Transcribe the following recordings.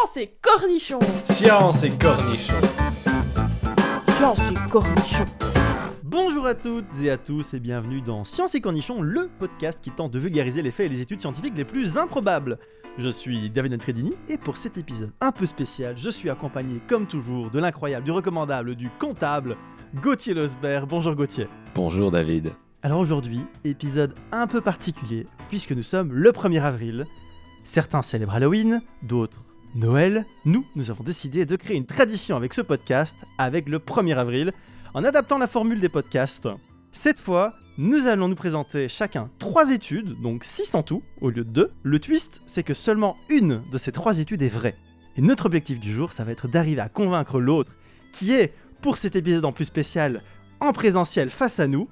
Science et cornichons Science et cornichons. Science et cornichons Bonjour à toutes et à tous et bienvenue dans Science et Cornichons, le podcast qui tente de vulgariser les faits et les études scientifiques les plus improbables. Je suis David Anfredini et pour cet épisode un peu spécial, je suis accompagné comme toujours de l'incroyable, du recommandable, du comptable, Gauthier Losbert. Bonjour Gauthier. Bonjour David. Alors aujourd'hui, épisode un peu particulier puisque nous sommes le 1er avril. Certains célèbrent Halloween, d'autres Noël. Nous, nous avons décidé de créer une tradition avec ce podcast avec le 1er avril en adaptant la formule des podcasts. Cette fois, nous allons nous présenter chacun trois études, donc 6 en tout, au lieu de 2. Le twist, c'est que seulement une de ces trois études est vraie. Et notre objectif du jour, ça va être d'arriver à convaincre l'autre, qui est, pour cet épisode en plus spécial, en présentiel face à nous.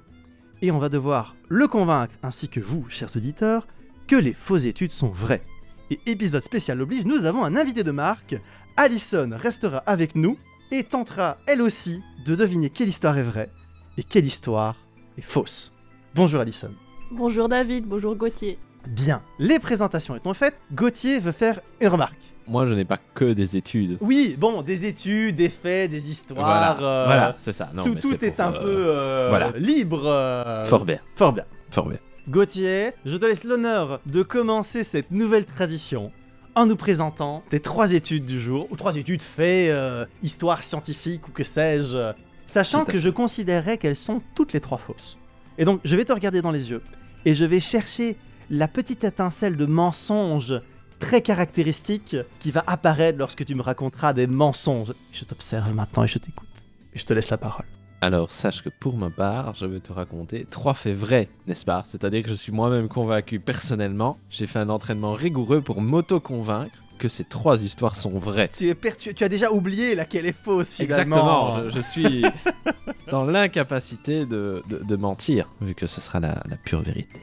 Et on va devoir le convaincre, ainsi que vous, chers auditeurs, que les fausses études sont vraies. Et épisode spécial oblige, nous avons un invité de marque. Alison restera avec nous et tentera, elle aussi, de deviner quelle histoire est vraie et quelle histoire est fausse. Bonjour Alison. Bonjour David, bonjour Gauthier. Bien, les présentations étant faites, Gauthier veut faire une remarque. Moi, je n'ai pas que des études. Oui, bon, des études, des faits, des histoires. voilà, euh, voilà, c'est ça. Non, tout mais tout c'est est, pour, un euh, peu euh, voilà. libre. euh, Fort bien, Fort bien. fort bien. Gauthier, je te laisse l'honneur de commencer cette nouvelle tradition en nous présentant tes trois études du jour, ou trois études faits, euh, histoire scientifique ou que sais-je, sachant que je considérerais qu'elles sont toutes les trois fausses. Et donc, je vais te regarder dans les yeux, et je vais chercher la petite étincelle de mensonge très caractéristique qui va apparaître lorsque tu me raconteras des mensonges. Je t'observe maintenant et je t'écoute. Et je te laisse la parole. Alors, sache que pour ma part, je vais te raconter trois faits vrais, n'est-ce pas? C'est-à-dire que je suis moi-même convaincu personnellement. J'ai fait un entraînement rigoureux pour m'auto-convaincre que ces trois histoires sont vraies. Tu, es per- tu- as déjà oublié laquelle est fausse finalement. Exactement, je, je suis dans l'incapacité de, de- de mentir, vu que ce sera la, la pure vérité.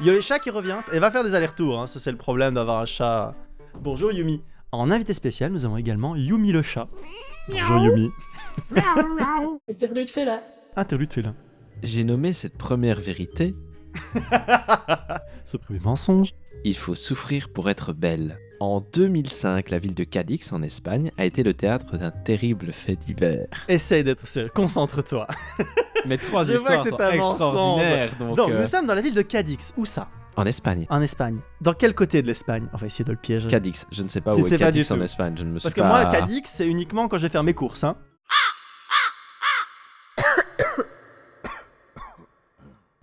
Il y a le chat qui revient et va faire des allers-retours. hein. Ça, c'est le problème d'avoir un chat. Bonjour Yumi. En invité spécial, nous avons également Yumi le chat. Bonjour Yumi. Interlude fait là. Interlude félin. J'ai nommé cette première vérité Ce premier mensonge. Il faut souffrir pour être belle. En 2005, la ville de Cadix, en Espagne, a été le théâtre d'un terrible fait divers. Essaye d'être sérieux. Concentre-toi. Mais trois Je vois que c'est un. Donc, Donc, euh, nous sommes dans la ville de Cadix. Où ça? En Espagne. En Espagne. Dans quel côté de l'Espagne? On va essayer de le piéger. Cadix, je ne sais pas Tu où sais est pas Cadix en. Espagne. Je ne me suis Parce que moi, Cadix, c'est uniquement quand je vais faire mes courses. Hein.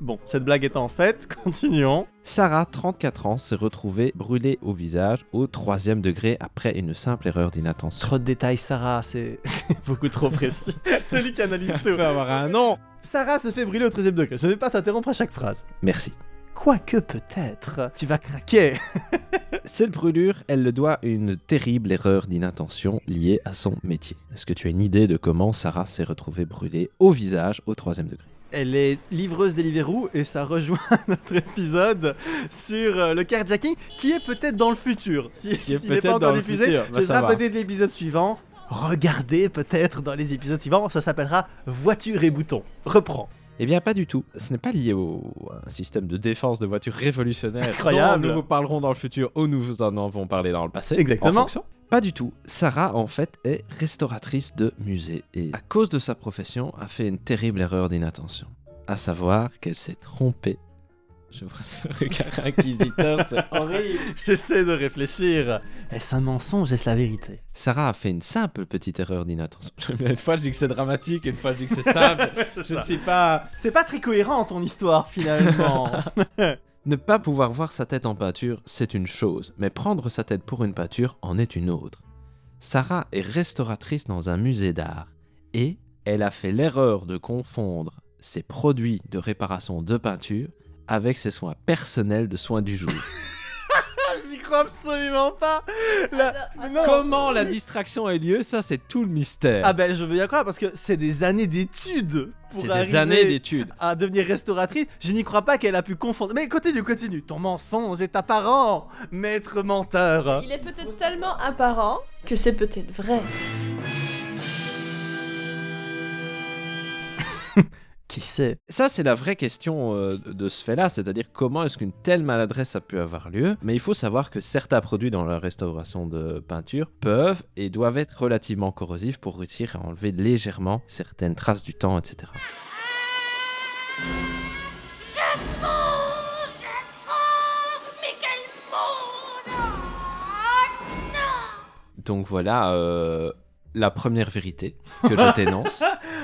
Bon, cette blague étant faite, continuons. Sarah, 34 ans, s'est retrouvée brûlée au visage au troisième degré après une simple erreur d'inattention. Trop de détails, Sarah, c'est beaucoup trop précis. c'est lui qui analyse tout. avoir un nom Sarah se fait brûler au 13 degré. Je ne vais pas t'interrompre à chaque phrase. Merci. Quoique peut-être, tu vas craquer. Cette brûlure, elle le doit à une terrible erreur d'inattention liée à son métier. Est-ce que tu as une idée de comment Sarah s'est retrouvée brûlée au visage au troisième degré? Elle est livreuse Deliveroo et ça rejoint notre épisode sur euh, le carjacking qui est peut-être dans le futur. Si, s'il n'est pas encore diffusé, futur, bah, ce sera peut-être l'épisode suivant. Regardez peut-être dans les épisodes suivants, ça s'appellera Voiture et boutons. Reprends. Eh bien, pas du tout. Ce n'est pas lié au un système de défense de voitures révolutionnaire Incroyable. dont nous vous parlerons dans le futur ou nous vous en avons parlé dans le passé. Exactement. en fonction. Pas du tout. Sarah, en fait, est restauratrice de musée et, à cause de sa profession, a fait une terrible erreur d'inattention. À savoir qu'elle s'est trompée. Je vois ce regard inquisiteur, c'est horrible. J'essaie de réfléchir. Est-ce un mensonge? Est-ce la vérité? Sarah a fait une simple petite erreur d'inattention. Une fois je dis que c'est dramatique, une fois je dis que c'est simple. je ne sais pas. C'est pas très cohérent ton histoire finalement. Ne pas pouvoir voir sa tête en peinture, c'est une chose, mais prendre sa tête pour une peinture en est une autre. Sarah est restauratrice dans un musée d'art et elle a fait l'erreur de confondre ses produits de réparation de peinture avec ses soins personnels de soins du jour. J'y crois absolument pas. La- mais non. Comment la distraction a eu lieu, ça c'est tout le mystère. Ah ben je veux bien croire parce que c'est des années d'études pour c'est des arriver années d'études. à devenir restauratrice. Je n'y crois pas qu'elle a pu confondre. Mais continue, continue. Ton mensonge est apparent, maître menteur. Il est peut-être tellement apparent que c'est peut-être vrai. Qui sait? Ça, c'est la vraie question euh, de ce fait-là, c'est-à-dire comment est-ce qu'une telle maladresse a pu avoir lieu? Mais il faut savoir que certains produits dans la restauration de peinture peuvent et doivent être relativement corrosifs pour réussir à enlever légèrement certaines traces du temps, etc. Donc voilà euh, la première vérité que je t'énonce.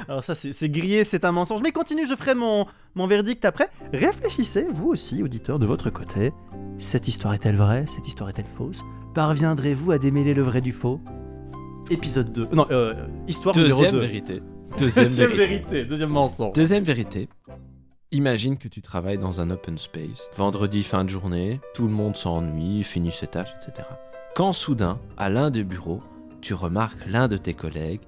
Alors ça, c'est grillé, c'est un mensonge. Mais continue, je ferai mon, mon verdict après. Réfléchissez, vous aussi, auditeurs, de votre côté. Cette histoire est-elle vraie? Cette histoire est-elle fausse? Parviendrez-vous à démêler le vrai du faux? Épisode 2. Non, euh, histoire numéro Deuxième 2. vérité. Deuxième Deuxième vérité. vérité, deuxième mensonge. Deuxième vérité. Imagine que tu travailles dans un open space. Vendredi fin de journée, tout le monde s'ennuie, finit ses tâches, etc. Quand soudain, à l'un des bureaux, tu remarques l'un de tes collègues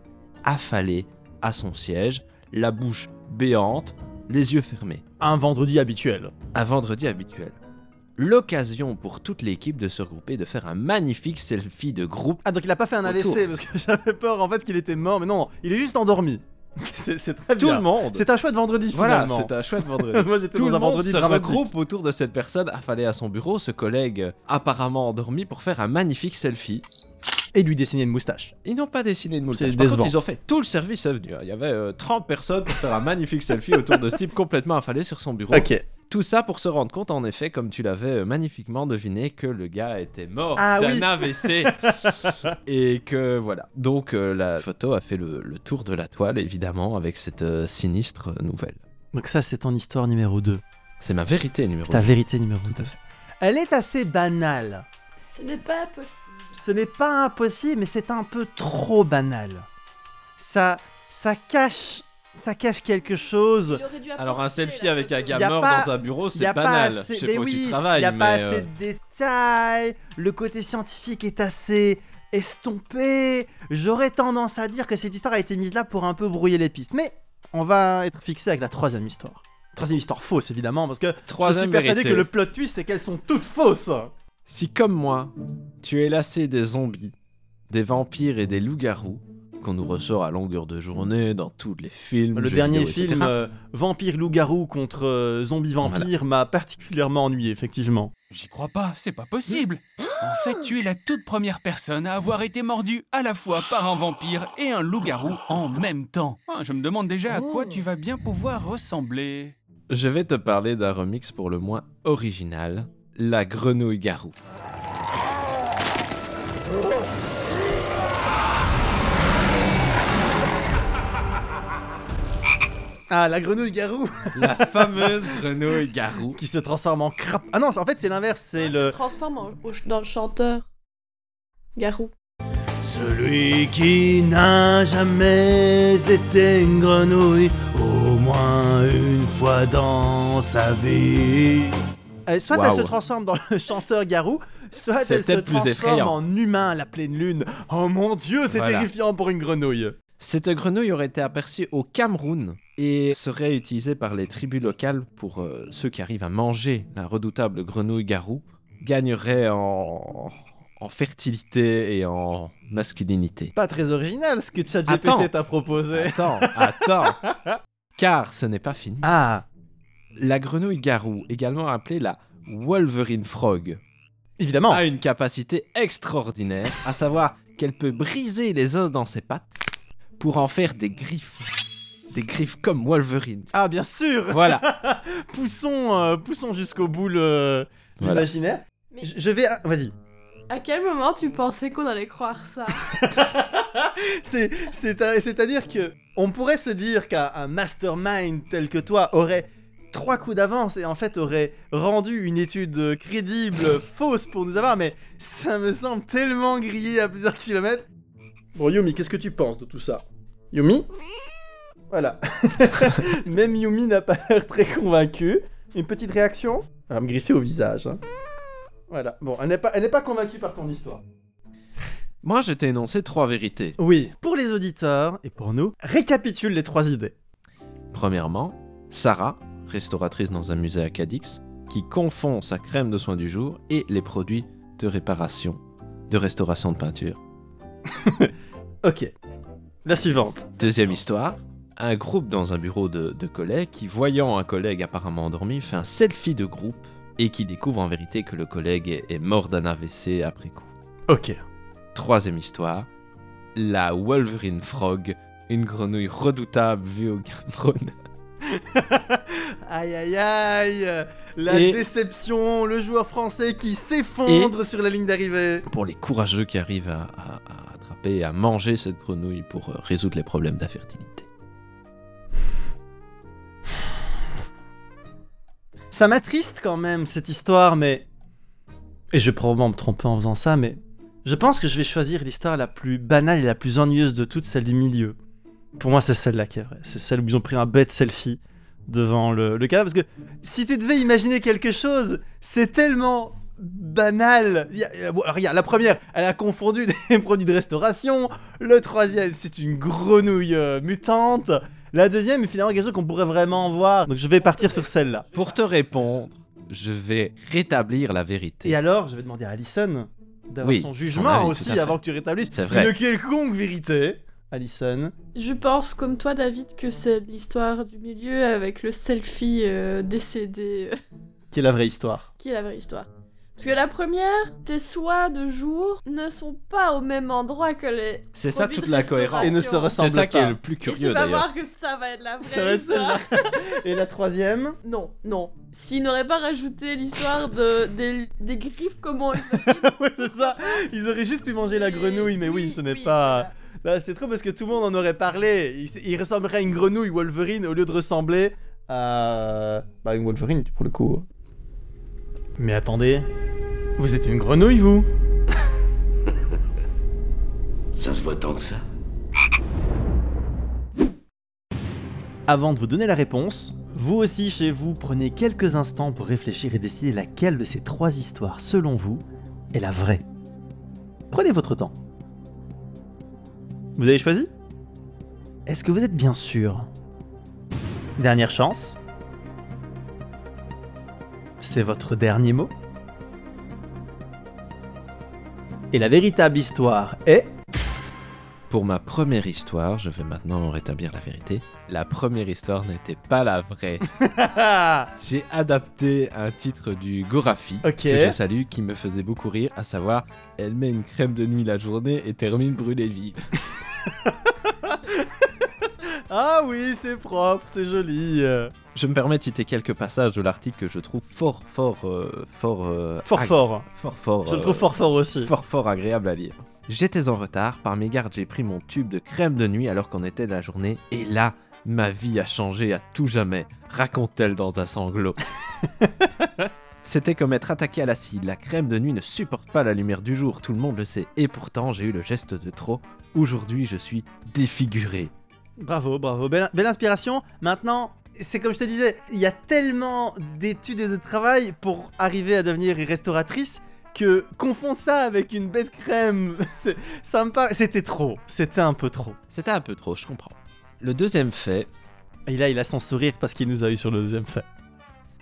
affalé à son siège, la bouche béante, les yeux fermés. Un vendredi habituel. Un vendredi habituel. L'occasion pour toute l'équipe de se regrouper, de faire un magnifique selfie de groupe. Ah, donc il a pas fait un Autour. AVC, parce que j'avais peur en fait qu'il était mort, mais non, il est juste endormi. c'est très Tout bien. le monde. C'est un chouette vendredi Voilà, finalement. c'est un chouette vendredi. Moi j'étais Tout dans le un monde vendredi se regroupe autour de cette personne affalée à son bureau, ce collègue euh, apparemment endormi, pour faire un magnifique selfie. Et lui dessiner une moustache. Ils n'ont pas dessiné de moustache. C'est Par décevant. contre, ils ont fait tout le service à venir. Il y avait euh, 30 personnes pour faire un magnifique selfie autour de ce type complètement affalé sur son bureau. Ok. Tout ça pour se rendre compte, en effet, comme tu l'avais euh, magnifiquement deviné, que le gars était mort Ah d'un oui. AVC. et que voilà. Donc euh, la photo a fait le, le tour de la toile, évidemment, avec cette euh, sinistre nouvelle. Donc ça c'est ton histoire numéro 2. C'est ma vérité numéro C'est ta vérité numéro 2. Tout à fait. Elle est assez banale. Ce n'est pas possible. Ce n'est pas impossible, mais c'est un peu trop banal. Ça, ça cache, ça cache quelque chose. Il Alors un selfie avec un gars a mort pas- dans un bureau, c'est a pas banal. assez, Je sais mais pas où oui, tu travailles, y a mais pas euh, assez de détails. Le côté scientifique est assez estompé. J'aurais tendance à dire que cette histoire a été mise là pour un peu brouiller les pistes. Mais on va être fixé avec la troisième histoire. Troisième histoire fausse évidemment, parce que je suis persuadé vérité. que le plot twist c'est qu'elles sont toutes fausses. Si comme moi, tu es lassé des zombies, des vampires et des loups-garous, qu'on nous ressort à longueur de journée dans tous les films, Le dernier vidéo, film, euh, Vampire Loup-Garou contre euh, Zombie Vampire, m'a particulièrement ennuyé, effectivement. J'y crois pas, c'est pas possible. En fait, tu es la toute première personne à avoir été mordue à la fois par un vampire et un loup-garou en même temps. Ah, je me demande déjà à quoi tu vas bien pouvoir ressembler. Je vais te parler d'un remix pour le moins original, la grenouille-garou. Ah, la grenouille-garou La fameuse grenouille-garou. qui se transforme en crapaud. Ah non, en fait, c'est l'inverse, c'est Ah, le. Se transforme en- au- dans le chanteur. Garou. Celui qui n'a jamais été une grenouille, au moins une fois dans sa vie. Euh, soit elle se transforme dans le chanteur garou, soit elle se transforme en humain à la pleine lune. Oh mon dieu, c'est Voilà. terrifiant pour une grenouille. Cette grenouille aurait été aperçue au Cameroun et serait utilisée par les tribus locales pour euh, ceux qui arrivent à manger la redoutable grenouille-garou, gagnerait en, en fertilité et en masculinité. Pas très original ce que. ChatGPT t'a proposé. Attends, attends. Car ce n'est pas fini. Ah, La grenouille garou, également appelée la Wolverine Frog, évidemment. a une capacité extraordinaire, à savoir qu'elle peut briser les os dans ses pattes pour en faire des griffes. Des griffes comme Wolverine. Ah, bien sûr. Voilà. poussons, euh, poussons jusqu'au bout Voilà. l'imaginaire. Mais Je je vais, ah, vas-y. à quel moment tu pensais qu'on allait croire ça? C'est, c'est, à- c'est-à-dire que on pourrait se dire qu'un un mastermind tel que toi aurait trois coups d'avance et en fait aurait rendu une étude crédible fausse pour nous avoir, mais ça me semble tellement grillé à plusieurs kilomètres. Bon, Yumi, qu'est-ce que tu penses de tout ça? Yumi Voilà. Même Yumi n'a pas l'air très convaincue. Une petite réaction? Elle va me griffer au visage. hein. Voilà. Bon, elle n'est pas, elle n'est pas convaincue par ton histoire. Moi, je t'ai énoncé trois vérités. Oui, pour les auditeurs et pour nous, récapitule les trois idées. Premièrement, Sarah, restauratrice dans un musée à Cadix, qui confond sa crème de soins du jour et les produits de réparation, de restauration de peinture. Ok. La suivante. Deuxième histoire, un groupe dans un bureau de, de collègues qui, voyant un collègue apparemment endormi, fait un selfie de groupe et qui découvre en vérité que le collègue est, mort d'un AVC après coup. Ok. Troisième histoire, la Wolverine Frog, une grenouille redoutable vue au Game. aïe aïe aïe La Et- déception, le joueur français qui s'effondre sur la ligne d'arrivée. Pour les courageux qui arrivent à, à- à attraper et à manger cette grenouille pour euh, résoudre les problèmes d'infertilité. Ça m'attriste quand même cette histoire, mais. Et je vais probablement me tromper en faisant ça, mais. Je pense que je vais choisir l'histoire la plus banale et la plus ennuyeuse de toutes, celle du milieu. Pour moi, c'est celle-là qui est vraie. C'est celle où ils ont pris un bête selfie devant le, le cadavre. Parce que si tu devais imaginer quelque chose, c'est tellement banal. Il y a- bon, regarde, la première, elle a confondu des produits de restauration. Le troisième, c'est une grenouille euh, mutante. La deuxième est finalement quelque chose qu'on pourrait vraiment voir. Donc je vais partir sur celle-là. Pour te répondre, je vais rétablir la vérité. Et alors, je vais demander à Alison d'avoir Oui, son jugement avis, aussi avant que tu rétablisses une quelconque vérité. Alison. Je pense, comme toi, David, que c'est l'histoire du milieu avec le selfie euh, décédé euh, Qui est la vraie histoire qui est la vraie histoire. Parce que la première, tes soins de jour ne sont pas au même endroit que les. C'est ça toute la cohérence. Et ne se C'est C'est ressemble ça pas. qui est le plus Et tu curieux vas d'ailleurs. voir que ça va être la vraie Ça va être histoire. celle-là. Et la troisième? Non, non. S'ils n'auraient pas rajouté l'histoire de, des, des griffes comme on le Ouais, c'est ça. Ils auraient juste pu manger la grenouille, mais oui, ce n'est pas. C'est trop parce que tout le monde en aurait parlé. Il, il ressemblerait à une grenouille Wolverine au lieu de ressembler à. Bah, une Wolverine, pour le coup. Mais attendez. Vous êtes une grenouille, vous Ça se voit tant que ça Avant de vous donner la réponse, vous aussi chez vous prenez quelques instants pour réfléchir et décider laquelle de ces trois histoires, selon vous, est la vraie. Prenez votre temps. Vous avez choisi? Est-ce que vous êtes bien sûr? Dernière chance. C'est votre dernier mot? Et la véritable histoire est... Pour ma première histoire, je vais maintenant rétablir la vérité. La première histoire n'était pas la vraie. J'ai adapté un titre du Gorafi Ok. que je salue qui me faisait beaucoup rire, à savoir Elle met une crème de nuit la journée et termine brûlée vive. Ah oui, c'est propre, c'est joli. euh. Je me permets de citer quelques passages de l'article que je trouve fort, fort, euh, fort, euh, Fort fort. fort, fort, Je le euh, trouve fort fort aussi. fort, fort agréable à lire. J'étais en retard, par mégarde j'ai pris mon tube de crème de nuit alors qu'on était de la journée, et là, ma vie a changé à tout jamais, raconte-t-elle dans un sanglot. C'était comme être attaqué à l'acide, la crème de nuit ne supporte pas la lumière du jour, tout le monde le sait, et pourtant j'ai eu le geste de trop. Aujourd'hui je suis défiguré. Bravo, bravo. Belle, belle inspiration. Maintenant, c'est comme je te disais, il y a tellement d'études et de travail pour arriver à devenir restauratrice que confondre ça avec une bête crème, c'est- ça me paraît- C'était trop. C'était un peu trop. C'était un peu trop, je comprends. Le deuxième fait, Et là, il a son sourire parce qu'il nous a eu sur le deuxième fait.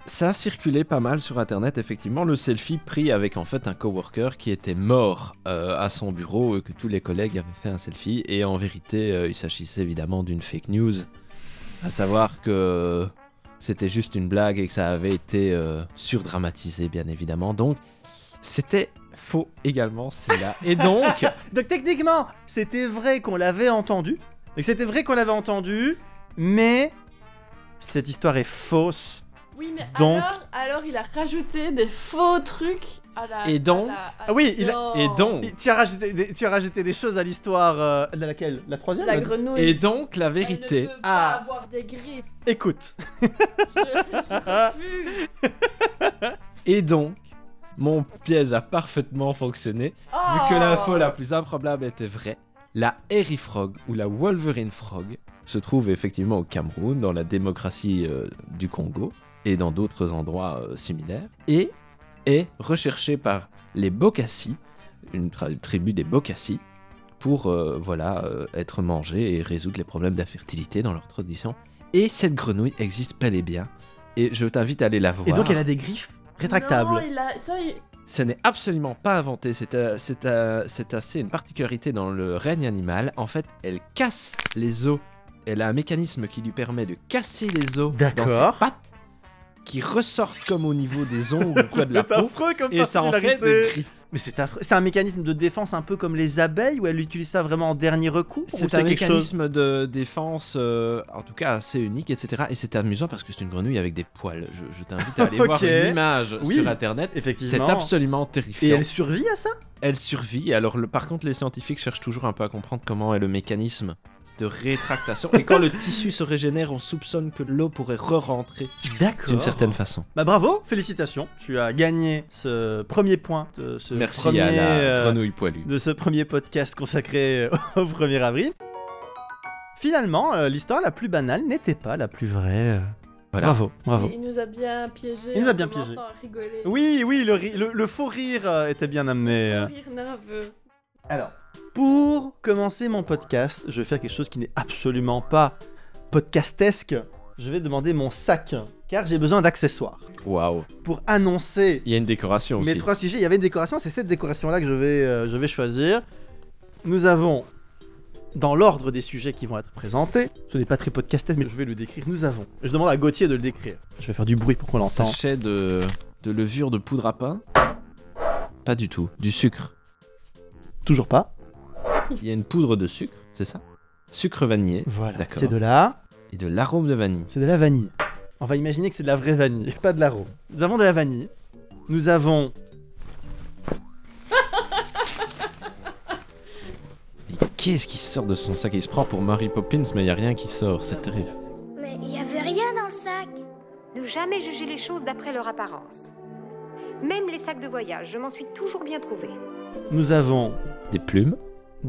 Ça a circulé pas mal sur internet, effectivement, le selfie pris avec en fait un coworker qui était mort euh, à son bureau et que tous les collègues avaient fait un selfie. Et en vérité, euh, il s'agissait évidemment d'une fake news, à savoir que c'était juste une blague et que ça avait été euh, surdramatisé, bien évidemment. Donc, c'était faux également, celle-là. Et donc, Donc techniquement, c'était vrai qu'on l'avait entendu. Donc c'était vrai qu'on l'avait entendu, mais cette histoire est fausse. Oui, mais Donc- alors, alors il a rajouté des faux trucs à la. Et donc- à la- à- Ah oui, il a- et donc, Tu as rajouté des, tu as rajouté des choses à l'histoire euh, de laquelle? La troisième? La La- grenouille. et donc la Elle vérité. ne peut pas Ah. avoir des griffes. Écoute, Je, je refuse. Et donc, mon piège a parfaitement fonctionné. Vu que Oh. l'info la plus improbable était vraie, la Harry Frog ou la Wolverine Frog se trouve effectivement au Cameroun, dans la démocratie euh, du Congo et dans d'autres endroits euh, similaires, et est recherchée par les Bokassi, une tra- tribu des Bokassi, pour euh, voilà euh, être mangée et résoudre les problèmes d'infertilité dans leur tradition. Et cette grenouille existe bel et bien, et je t'invite à aller la voir. et donc elle a des griffes? Rétractables. Non, il a... ça, il- Ce n'est absolument pas inventé, c'est euh, euh, c'est assez une particularité dans le règne animal. En fait, elle casse les os elle a un mécanisme qui lui permet de casser les os dans ses pattes, qui ressortent comme au niveau des ongles ou quoi de la peau, comme et ça en fait des griffes. Mais c'est affreux. C'est un mécanisme de défense un peu comme les abeilles où elle utilise ça vraiment en dernier recours ou C'est un quelque chose mécanisme de défense, euh, en tout cas assez unique, etc. Et c'est amusant parce que c'est une grenouille avec des poils. Je, je t'invite à aller voir Ok. une image Oui, sur internet. C'est Effectivement. absolument Et terrifiant. elle survit à ça? Elle survit. Alors, le- par contre, les scientifiques cherchent toujours un peu à comprendre comment est le mécanisme de rétractation. Et quand le tissu se régénère, on soupçonne que l'eau pourrait re-rentrer D'accord. d'une certaine façon. Bah bravo, félicitations. Tu as gagné ce premier point de ce Merci premier à la euh, grenouille poilue. de ce premier podcast consacré au 1er avril. Finalement, euh, l'histoire la plus banale n'était pas la plus vraie. euh. Voilà. Bravo, bravo. Il nous a bien piégé. Il nous a en bien piégé. à rigoler. Oui, oui, le, ri- le- le faux rire euh, était bien amené. euh. Rire nerveux. Alors, pour commencer mon podcast, je vais faire quelque chose qui n'est absolument pas podcastesque. Je vais demander mon sac, car j'ai besoin d'accessoires. Waouh. Pour annoncer Il y a une décoration aussi. mes trois sujets, il y avait une décoration, c'est cette décoration-là que je vais, euh, je vais choisir. Nous avons, dans l'ordre des sujets qui vont être présentés, ce n'est pas très podcastesque, mais je vais le décrire. Nous avons, je demande à Gauthier de le décrire. Je vais faire du bruit pour qu'on l'entende. Sachet de, de levure de poudre à pain? Pas du tout. Du sucre? Toujours pas. Il y a une poudre de sucre, c'est ça? Sucre vanillé Voilà, D'accord. c'est de là. et de l'arôme de vanille. C'est de la vanille. On va imaginer que c'est de la vraie vanille, pas de l'arôme. Nous avons de la vanille. Nous avons Mais qu'est-ce qui sort de son sac? Il se prend pour Mary Poppins, mais il y a rien qui sort. C'est terrible. Mais il y avait rien dans le sac. Ne jamais juger les choses d'après leur apparence. Même les sacs de voyage, je m'en suis toujours bien trouvé. nous avons Des plumes,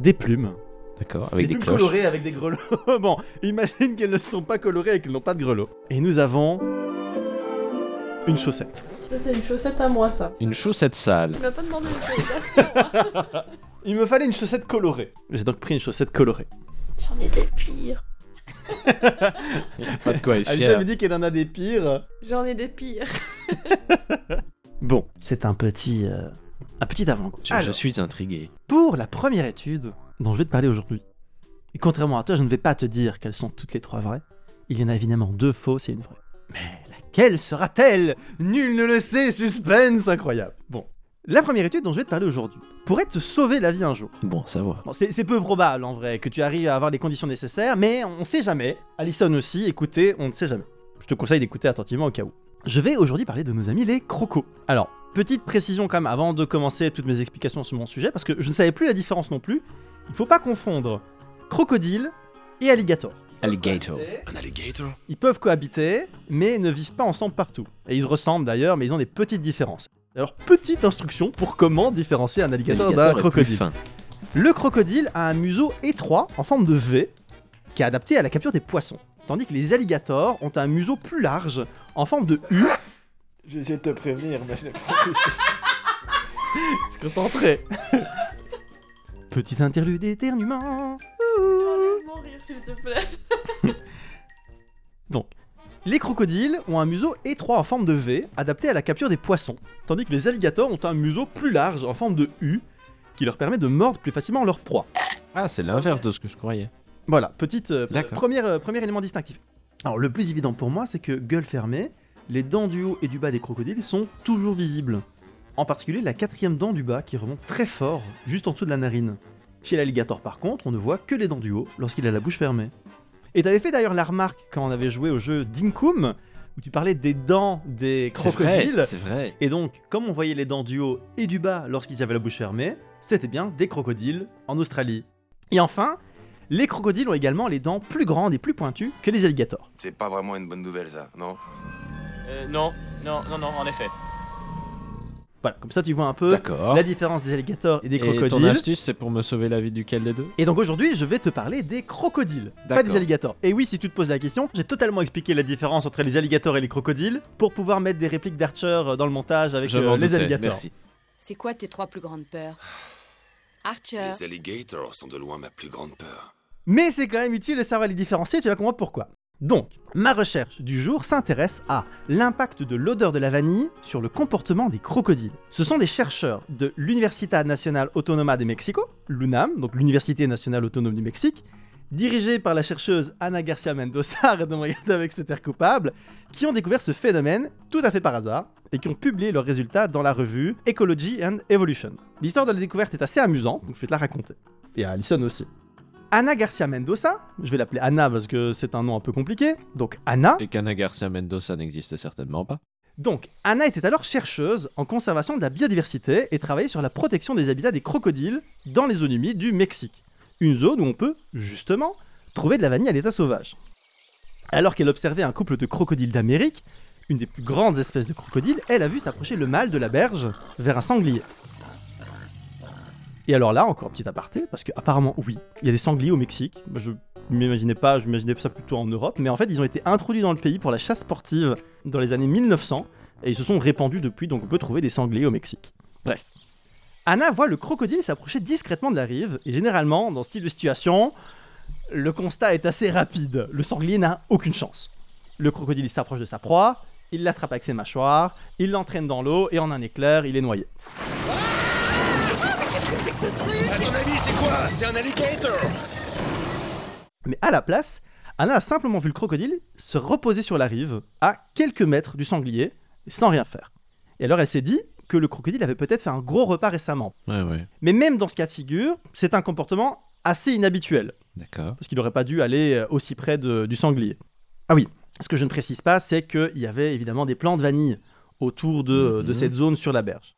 des plumes. d'accord, avec des, plumes cloches. colorées avec des grelots. bon, imagine qu'elles ne sont pas colorées et qu'elles n'ont pas de grelots. Et nous avons une chaussette. Ça, c'est une chaussette à moi, ça. Une chaussette sale. Tu m'as pas demandé l'autorisation. hein. Il me fallait une chaussette colorée. J'ai donc pris une chaussette colorée. J'en ai des pires. Pas de quoi Alissa fier. me dit qu'elle en a des pires. J'en ai des pires. Bon, c'est un petit, euh, un petit avant-goût. Je, je suis intrigué. pour la première étude dont je vais te parler aujourd'hui, et contrairement à toi, je ne vais pas te dire qu'elles sont toutes les trois vraies. Il y en a évidemment deux fausses et une vraie. Mais laquelle sera-t-elle? Nul ne le sait, suspense incroyable. Bon, la première étude dont je vais te parler aujourd'hui pourrait te sauver la vie un jour. Bon, ça va. Bon, c'est peu probable en vrai que tu arrives à avoir les conditions nécessaires, mais on sait jamais. Alison aussi, écoutez, on ne sait jamais. Je te conseille d'écouter attentivement au cas où. Je vais aujourd'hui parler de nos amis les crocos. Alors, petite précision quand même avant de commencer toutes mes explications sur mon sujet, parce que je ne savais plus la différence non plus. Il faut pas confondre crocodile et alligator. Alligator. Un alligator Ils peuvent cohabiter, mais ne vivent pas ensemble partout. Et ils se ressemblent d'ailleurs, mais ils ont des petites différences. Alors, petite instruction pour comment différencier un alligator d'un crocodile. fin. Le crocodile a un museau étroit en forme de V qui est adapté à la capture des poissons. Tandis que les alligators ont un museau plus large en forme de U. Je viens de te prévenir, mais je Je suis concentré. Petite interlude de mourir, s'il te plaît. Les crocodiles ont un museau étroit en forme de V adapté à la capture des poissons. Tandis que les alligators ont un museau plus large en forme de U qui leur permet de mordre plus facilement leur proie. Ah, c'est l'inverse de ce que je croyais. Voilà, petite, euh, D'accord. première, euh, premier élément distinctif. Alors le plus évident pour moi, c'est que gueule fermée, les dents du haut et du bas des crocodiles sont toujours visibles. En particulier la quatrième dent du bas qui remonte très fort, juste en dessous de la narine. Chez l'alligator par contre, on ne voit que les dents du haut lorsqu'il a la bouche fermée. Et t'avais fait d'ailleurs la remarque quand on avait joué au jeu Dinkum, où tu parlais des dents des C'est vrai, crocodiles. C'est vrai. Et donc, comme on voyait les dents du haut et du bas lorsqu'ils avaient la bouche fermée, c'était bien des crocodiles en Australie. Et enfin, les crocodiles ont également les dents plus grandes et plus pointues que les alligators. C'est pas vraiment une bonne nouvelle, ça, non? Euh, non, non, non, non, en effet. Voilà, comme ça tu vois un peu D'accord. la différence des alligators et des Et ton crocodiles. astuce, c'est pour me sauver la vie duquel des deux? Et donc aujourd'hui, je vais te parler des crocodiles, pas des alligators. Et oui, si tu te poses la question, j'ai totalement expliqué la différence entre les alligators et les crocodiles pour pouvoir mettre des répliques d'Archer dans le montage avec Je euh, m'en les doutais, alligators. Merci. C'est quoi tes trois plus grandes peurs? Archer, Les alligators sont de loin ma plus grande peur. Mais c'est quand même utile de savoir les différencier, tu vas comprendre pourquoi. Donc, ma recherche du jour s'intéresse à l'impact de l'odeur de la vanille sur le comportement des crocodiles. Ce sont des chercheurs de l'Universidad Nacional Autónoma de Mexico, l'UNAM, donc l'Université Nationale Autonome du Mexique, dirigés par la chercheuse Ana Garcia Mendoza, regarder avec cet air coupable, qui ont découvert ce phénomène tout à fait par hasard et qui ont publié leurs résultats dans la revue Ecology and Evolution. L'histoire de la découverte est assez amusante, donc je vais te la raconter. Et à Alison aussi. Ana Garcia Mendoza, je vais l'appeler Anna parce que c'est un nom un peu compliqué, donc Anna. Et qu'Anna Garcia Mendoza n'existe certainement pas. Donc, Anna était alors chercheuse en conservation de la biodiversité et travaillait sur la protection des habitats des crocodiles dans les zones humides du Mexique. Une zone où on peut, justement, trouver de la vanille à l'état sauvage. Alors qu'elle observait un couple de crocodiles d'Amérique, une des plus grandes espèces de crocodiles, elle a vu s'approcher le mâle de la berge vers un sanglier. Et alors là, encore un petit aparté, parce que apparemment, oui, il y a des sangliers au Mexique. Je m'imaginais pas, je m'imaginais ça plutôt en Europe, mais en fait, ils ont été introduits dans le pays pour la chasse sportive dans les années 1900, et ils se sont répandus depuis, donc on peut trouver des sangliers au Mexique. Bref. Anna voit le crocodile s'approcher discrètement de la rive, et généralement, dans ce style de situation, le constat est assez rapide. Le sanglier n'a aucune chance. Le crocodile il s'approche de sa proie, il l'attrape avec ses mâchoires, il l'entraîne dans l'eau, et en un éclair, il est noyé. À ton avis, c'est quoi? C'est un alligator Mais à la place, Anna a simplement vu le crocodile se reposer sur la rive, à quelques mètres du sanglier, sans rien faire. Et alors elle s'est dit que le crocodile avait peut-être fait un gros repas récemment. Ouais, ouais. Mais même dans ce cas de figure, c'est un comportement assez inhabituel, D'accord. parce qu'il n'aurait pas dû aller euh, aussi près de- du sanglier. Ah oui, ce que je ne précise pas, c'est qu'il y avait évidemment des plants de vanille autour de, de Mhm. cette zone sur la berge.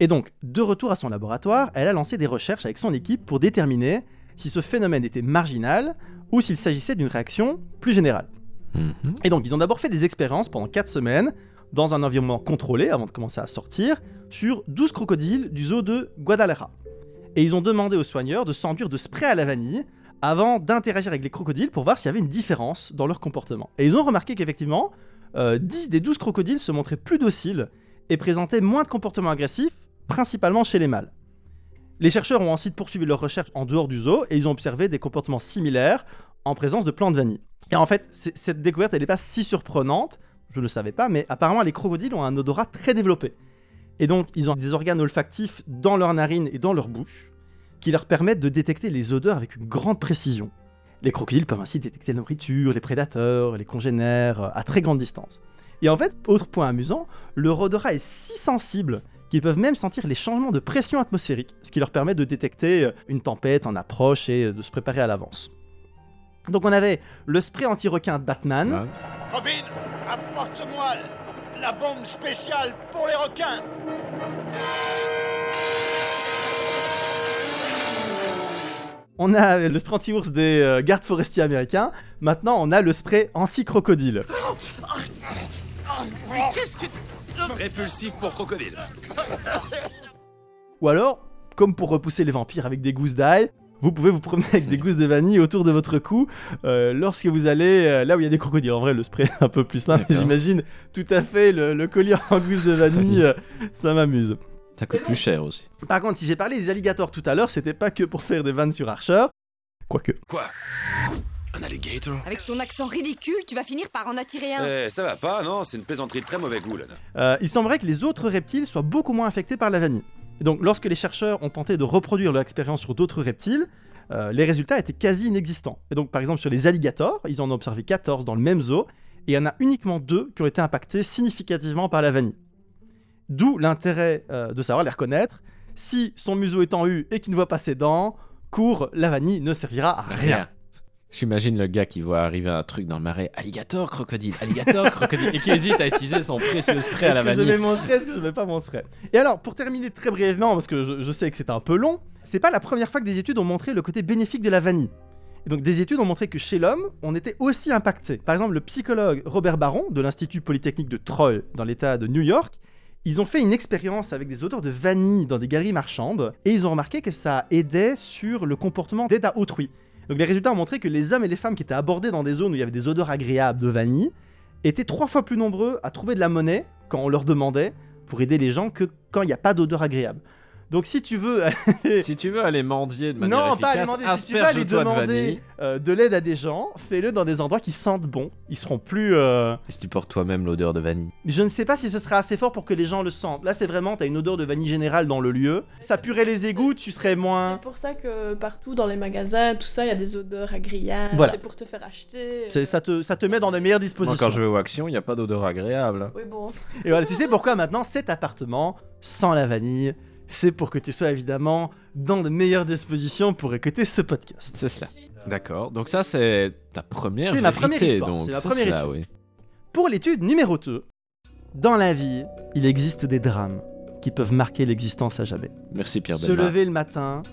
Et donc, de retour à son laboratoire, elle a lancé des recherches avec son équipe pour déterminer si ce phénomène était marginal ou s'il s'agissait d'une réaction plus générale. Mhm. Et donc, ils ont d'abord fait des expériences pendant 4 semaines, dans un environnement contrôlé, avant de commencer à sortir, sur 12 crocodiles du zoo de Guadalajara. Et ils ont demandé aux soigneurs de s'enduire de spray à la vanille avant d'interagir avec les crocodiles pour voir s'il y avait une différence dans leur comportement. Et ils ont remarqué qu'effectivement, euh, 10 des 12 crocodiles se montraient plus dociles et présentaient moins de comportements agressifs, principalement chez les mâles. Les chercheurs ont ensuite poursuivi leurs recherches en dehors du zoo et ils ont observé des comportements similaires en présence de plantes vanille. Et en fait, cette découverte, elle n'est pas si surprenante, je ne le savais pas, mais apparemment les crocodiles ont un odorat très développé. Et donc, ils ont des organes olfactifs dans leurs narines et dans leur bouche qui leur permettent de détecter les odeurs avec une grande précision. Les crocodiles peuvent ainsi détecter la nourriture, les prédateurs, les congénères euh, à très grande distance. Et en fait, autre point amusant, leur odorat est si sensible qu'ils peuvent même sentir les changements de pression atmosphérique, ce qui leur permet de détecter euh, une tempête en approche et euh, de se préparer à l'avance. Donc on avait le spray anti-requin de Batman, Ah, Robin, apporte-moi la bombe spéciale pour les requins. on a le spray anti-ours des euh, gardes forestiers américains, maintenant on a le spray anti-crocodile. Répulsif pour crocodile. Ou alors, comme pour repousser les vampires avec des gousses d'ail, vous pouvez vous promener avec des gousses de vanille autour de votre cou euh, lorsque vous allez euh, là où il y a des crocodiles. En vrai, le spray est un peu plus simple, j'imagine tout à fait le, le collier en gousse de vanille, euh, ça m'amuse. Ça coûte plus cher aussi. Par contre, si j'ai parlé des alligators tout à l'heure, c'était pas que pour faire des vannes sur Archer, quoique. Quoi? Un alligator Avec ton accent ridicule, tu vas finir par en attirer un. Eh, ça va pas, non C'est une plaisanterie de très mauvais goût, là. Euh, il semblerait que les autres reptiles soient beaucoup moins affectés par la vanille. Et donc, lorsque les chercheurs ont tenté de reproduire leur expérience sur d'autres reptiles, euh, les résultats étaient quasi inexistants. Et donc, par exemple, sur les alligators, ils en ont observé 14 dans le même zoo, et il y en a uniquement deux qui ont été impactés significativement par la vanille. D'où l'intérêt euh, de savoir les reconnaître. Si son museau est en U et qu'il ne voit pas ses dents, court, la vanille ne servira à rien. J'imagine le gars qui voit arriver un truc dans le marais, alligator, crocodile, alligator, crocodile, et qui hésite à utiliser son précieux spray à Est-ce la que je vanille. mets mon spray Est-ce que je mets pas mon spray Et alors, pour terminer très brièvement, parce que je, je sais que c'est un peu long, c'est pas la première fois que des études ont montré le côté bénéfique de la vanille. Et donc, des études ont montré que chez l'homme, on était aussi impacté. Par exemple, le psychologue Robert Baron de l'Institut Polytechnique de Troy, dans l'État de New York, ils ont fait une expérience avec des odeurs de vanille dans des galeries marchandes, et ils ont remarqué que ça aidait sur le comportement d'aide à autrui. Donc les résultats ont montré que les hommes et les femmes qui étaient abordés dans des zones où il y avait des odeurs agréables de vanille étaient trois fois plus nombreux à trouver de la monnaie quand on leur demandait pour aider les gens que quand il n'y a pas d'odeur agréable. Donc si tu veux Si tu veux aller mendier de manière Non, efficace, pas aller demander. Si tu veux aller de demander euh, de l'aide à des gens, fais-le dans des endroits qui sentent bon. Ils seront plus. euh, Si tu portes toi-même l'odeur de vanille. Je ne sais pas si ce sera assez fort pour que les gens le sentent. Là, c'est vraiment, t'as une odeur de vanille générale dans le lieu. Ça purait les égouts, tu serais moins. C'est pour ça que partout dans les magasins, tout ça, il y a des odeurs agréables. Voilà. C'est pour te faire acheter. C'est- euh, Ça te, ça te met dans de meilleures Moi, dispositions. quand je vais au Action, il n'y a pas d'odeur agréable. Oui, bon. Et voilà, tu sais pourquoi maintenant cet appartement sans la vanille C'est pour que tu sois évidemment dans de meilleures dispositions pour écouter ce podcast. C'est cela. D'accord. Donc ça, c'est ta première C'est ma première histoire, donc, c'est ma c'est première cela, étude. oui. Pour l'étude numéro 2, dans la vie, il existe des drames qui peuvent marquer l'existence à jamais. Merci Pierre Se lever le matin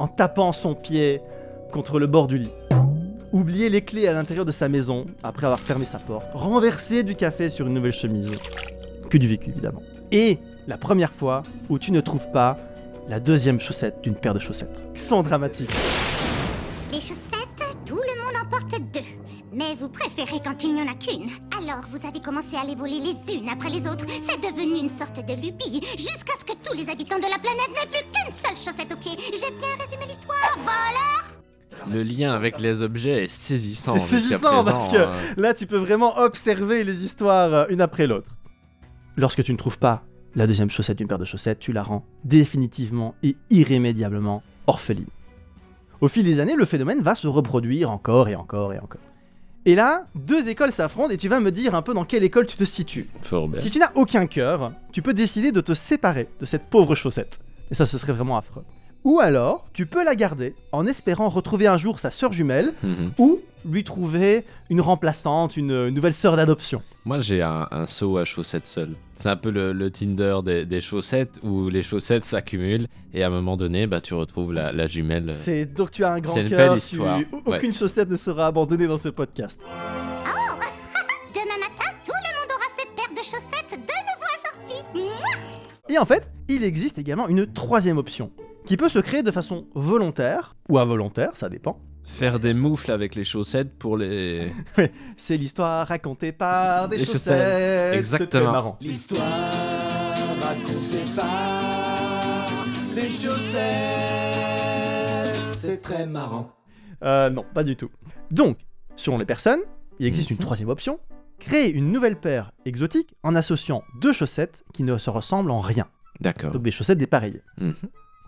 en tapant son pied contre le bord du lit. Oublier les clés à l'intérieur de sa maison après avoir fermé sa porte. Renverser du café sur une nouvelle chemise. Que du vécu évidemment. Et la première fois où tu ne trouves pas la deuxième chaussette d'une paire de chaussettes. Qui sont dramatiques. Les chaussettes, tout le monde en porte deux. Mais vous préférez quand il n'y en a qu'une. Alors vous avez commencé à les voler les unes après les autres. C'est devenu une sorte de lubie, jusqu'à ce que tous les habitants de la planète n'aient plus qu'une seule chaussette au pied. J'ai bien résumé l'histoire, voleur Le lien avec les objets est saisissant. C'est saisissant présent, parce que euh, là tu peux vraiment observer les histoires euh, une après l'autre. Lorsque tu ne trouves pas la deuxième chaussette d'une paire de chaussettes, tu la rends définitivement et irrémédiablement orpheline. Au fil des années, le phénomène va se reproduire encore et encore et encore. Et là, deux écoles s'affrontent et tu vas me dire un peu dans quelle école tu te situes. Fort bien. Si tu n'as aucun cœur, tu peux décider de te séparer de cette pauvre chaussette. Et ça, ce serait vraiment affreux. Ou alors, tu peux la garder en espérant retrouver un jour sa sœur jumelle Mhm. ou lui trouver une remplaçante, une, une nouvelle sœur d'adoption. Moi, j'ai un, un seau à chaussettes seul. C'est un peu le, le Tinder des, des chaussettes où les chaussettes s'accumulent et à un moment donné, bah, tu retrouves la, la jumelle. C'est donc tu as un grand C'est une cœur. belle tu- histoire. Aucune chaussette ne sera abandonnée dans ce podcast. Oh Demain matin, tout le monde aura ses paires de chaussettes de nouveau assorties. Et en fait, il existe également une troisième option qui peut se créer de façon volontaire ou involontaire, ça dépend. Faire des moufles avec les chaussettes pour les. C'est l'histoire racontée par des Des chaussettes. Exactement. très marrant. L'histoire racontée par les chaussettes. C'est très marrant. Euh, non, pas du tout. Donc, selon les personnes, il existe une Mhm. troisième option créer une nouvelle paire exotique en associant deux chaussettes qui ne se ressemblent en rien. D'accord. Donc des chaussettes dépareillées. Mhm.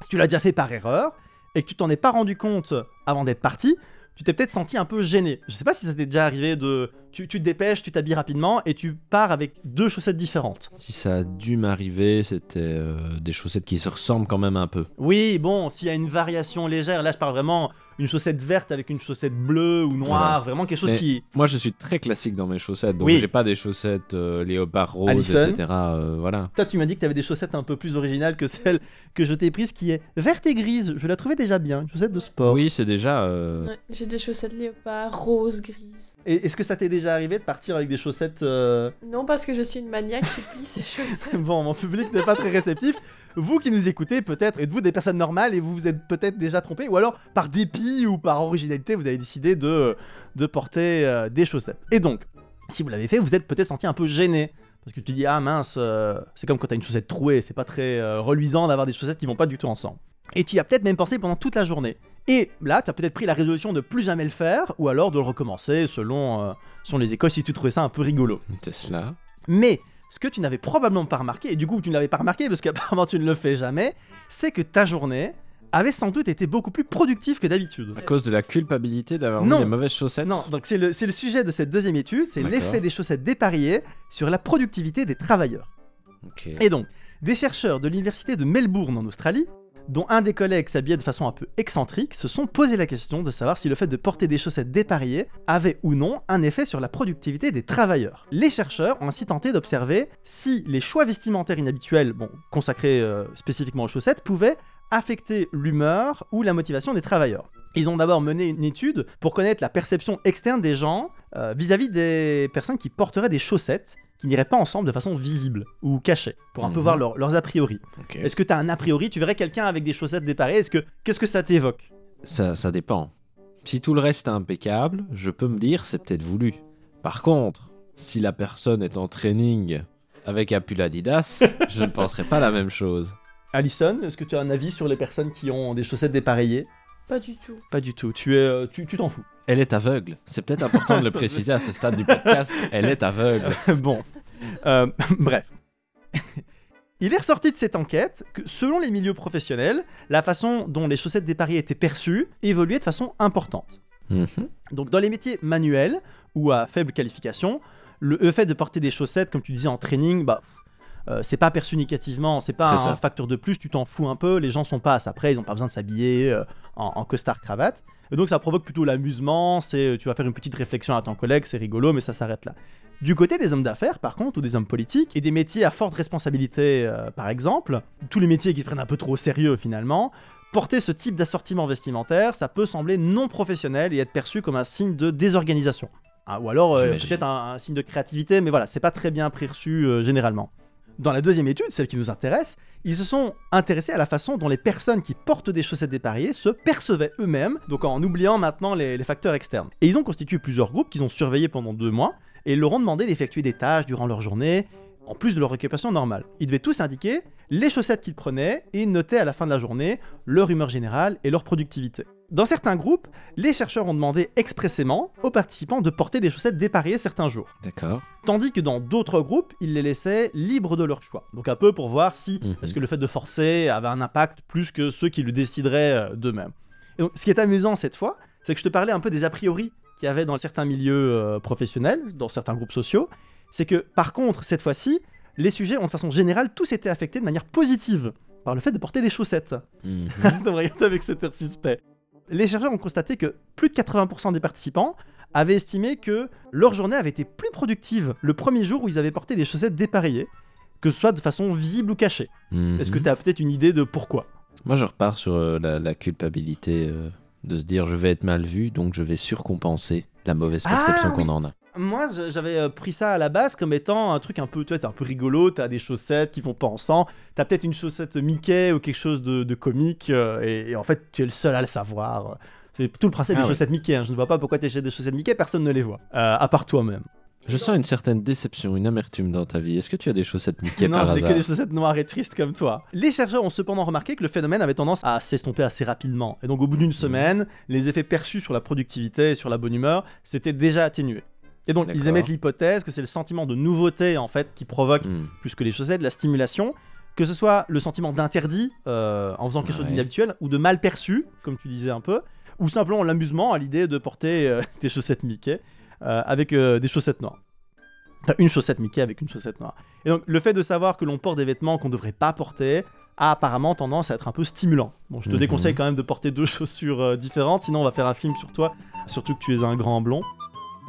Si tu l'as déjà fait par erreur et que tu t'en es pas rendu compte avant d'être parti, tu t'es peut-être senti un peu gêné. Je sais pas si ça t'est déjà arrivé de. Tu, tu te dépêches, tu t'habilles rapidement et tu pars avec deux chaussettes différentes. Si ça a dû m'arriver, c'était euh, des chaussettes qui se ressemblent quand même un peu. Oui, bon, s'il y a une variation légère, là je parle vraiment une chaussette verte avec une chaussette bleue ou noire, Voilà. vraiment quelque chose Mais qui. Moi, je suis très classique dans mes chaussettes, donc Oui. j'ai pas des chaussettes euh, léopard rose, Allison. etc. euh, voilà. Toi, tu m'as dit que tu avais des chaussettes un peu plus originales que celle que je t'ai prise qui est verte et grise. Je la trouvais déjà bien, une chaussette de sport. Oui, c'est déjà. euh, Ouais, J'ai des chaussettes léopard, rose, grise. Et est-ce que ça t'est déjà arrivé de partir avec des chaussettes. euh, Non, parce que je suis une maniaque qui plie ses chaussettes. Bon, mon public n'est pas très réceptif. Vous qui nous écoutez, peut-être êtes-vous des personnes normales et vous vous êtes peut-être déjà trompé, ou alors par dépit ou par originalité, vous avez décidé de, de porter euh, des chaussettes. Et donc, si vous l'avez fait, vous êtes peut-être senti un peu gêné. Parce que tu dis, ah mince, euh, c'est comme quand t'as une chaussette trouée, c'est pas très euh, reluisant d'avoir des chaussettes qui vont pas du tout ensemble. Et tu y as peut-être même pensé pendant toute la journée. Et là, tu as peut-être pris la résolution de plus jamais le faire, ou alors de le recommencer selon, euh, selon les écoles si tu trouvais ça un peu rigolo. C'est cela. Mais ce que tu n'avais probablement pas remarqué, et du coup tu ne l'avais pas remarqué parce qu'apparemment tu ne le fais jamais, c'est que ta journée avait sans doute été beaucoup plus productive que d'habitude. À cause de la culpabilité d'avoir mis des mauvaises chaussettes. Non, donc c'est le, le sujet de cette deuxième étude, c'est l'effet des chaussettes dépareillées sur la productivité des travailleurs. Et donc, des chercheurs de l'université de Melbourne en Australie, dont un des collègues s'habillait de façon un peu excentrique, se sont posé la question de savoir si le fait de porter des chaussettes dépareillées avait ou non un effet sur la productivité des travailleurs. Les chercheurs ont ainsi tenté d'observer si les choix vestimentaires inhabituels, consacrés euh, spécifiquement aux chaussettes, pouvaient affecter l'humeur ou la motivation des travailleurs. Ils ont d'abord mené une étude pour connaître la perception externe des gens euh, vis-à-vis des personnes qui porteraient des chaussettes qui n'iraient pas ensemble de façon visible ou cachée, pour un peu Mhm. voir leur- leurs a priori. Est-ce que tu as un a priori Tu verrais quelqu'un avec des chaussettes déparées Est-ce que qu'est-ce que ça t'évoque? Ça, ça dépend. Si tout le reste est impeccable, je peux me dire c'est peut-être voulu. Par contre, si la personne est en training avec un pull Adidas, je ne penserai pas la même chose. Alison, est-ce que tu as un avis sur les personnes qui ont des chaussettes dépareillées? Pas du tout. Pas du tout. Tu es, euh, tu tu t'en fous. Elle est aveugle. C'est peut-être important de le préciser à ce stade du podcast. Elle est aveugle. bon, Euh, bref. Il est ressorti de cette enquête que, selon les milieux professionnels, la façon dont les chaussettes dépareillées étaient perçues évoluait de façon importante. Mhm. Donc, dans les métiers manuels ou à faible qualification, le, le fait de porter des chaussettes, comme tu disais en training, bah, euh, c'est pas perçu négativement, c'est pas un ça. facteur de plus, tu t'en fous un peu, les gens sont pas à ça près, ils ont pas besoin de s'habiller euh, en, en costard cravate. Et donc ça provoque plutôt l'amusement, c'est tu vas faire une petite réflexion à ton collègue, c'est rigolo, mais ça s'arrête là. Du côté des hommes d'affaires, par contre, ou des hommes politiques, et des métiers à forte responsabilité, euh, par exemple, tous les métiers qui se prennent un peu trop au sérieux finalement, porter ce type d'assortiment vestimentaire, ça peut sembler non professionnel et être perçu comme un signe de désorganisation. Ah, ou alors euh, peut-être un, un signe de créativité, mais voilà, c'est pas très bien perçu euh, généralement. Dans la deuxième étude, celle qui nous intéresse, ils se sont intéressés à la façon dont les personnes qui portent des chaussettes dépareillées se percevaient eux-mêmes, donc en oubliant maintenant les, facteurs externes. Et ils ont constitué plusieurs groupes qu'ils ont surveillés pendant deux mois, et leur ont demandé d'effectuer des tâches durant leur journée, en plus de leur occupation normale. Ils devaient tous indiquer les chaussettes qu'ils prenaient et noter à la fin de la journée leur humeur générale et leur productivité. Dans certains groupes, les chercheurs ont demandé expressément aux participants de porter des chaussettes dépareillées certains jours. D'accord. Tandis que dans d'autres groupes, ils les laissaient libres de leur choix. Donc un peu pour voir si Mhm. est-ce que le fait de forcer avait un impact plus que ceux qui le décideraient euh, d'eux-mêmes. Et donc, ce qui est amusant cette fois, c'est que je te parlais un peu des a priori qu'il y avait dans certains milieux euh, professionnels, dans certains groupes sociaux. C'est que par contre, cette fois-ci, les sujets ont de façon générale tous été affectés de manière positive par le fait de porter des chaussettes. Mhm. me regarder avec cet air suspect. Les chercheurs ont constaté que plus de 80% des participants avaient estimé que leur journée avait été plus productive le premier jour où ils avaient porté des chaussettes dépareillées, que ce soit de façon visible ou cachée. Est-ce que Mhm. tu as peut-être une idée de pourquoi? Moi, je repars sur euh, la, la culpabilité euh, de se dire je vais être mal vu, donc je vais surcompenser la mauvaise Ah, perception oui. qu'on en a. Moi, j'avais euh, pris ça à la base comme étant un truc un peu, tu un peu rigolo, t'as des chaussettes qui vont pas ensemble, t'as peut-être une chaussette Mickey ou quelque chose de, de comique, euh, et, et en fait, tu es le seul à le savoir. C'est tout le principe Ah des ouais. chaussettes Mickey, hein. je ne vois pas pourquoi t'achètes des chaussettes Mickey, personne ne les voit, euh, à part toi-même. Je sens une certaine déception, une amertume dans ta vie. Est-ce que tu as des chaussettes Mickey non, je n'ai que des chaussettes noires et tristes comme toi. Les chercheurs ont cependant remarqué que le phénomène avait tendance à s'estomper assez rapidement. Et donc, au bout d'une semaine, les effets perçus sur la productivité et sur la bonne humeur s'étaient déjà atténués. Et donc, ils émettent l'hypothèse que c'est le sentiment de nouveauté, en fait, qui provoque, Hmm. plus que les chaussettes, la stimulation. Que ce soit le sentiment d'interdit euh, en faisant quelque chose d'inhabituel, ou de mal perçu, comme tu disais un peu, ou simplement l'amusement à l'idée de porter euh, des chaussettes Mickey euh, avec des chaussettes noires. Enfin, une chaussette Mickey avec une chaussette noire. Et donc, le fait de savoir que l'on porte des vêtements qu'on ne devrait pas porter a apparemment tendance à être un peu stimulant. Bon, je te Mhm. déconseille quand même de porter deux chaussures euh, différentes, sinon on va faire un film sur toi, surtout que tu es un grand blond.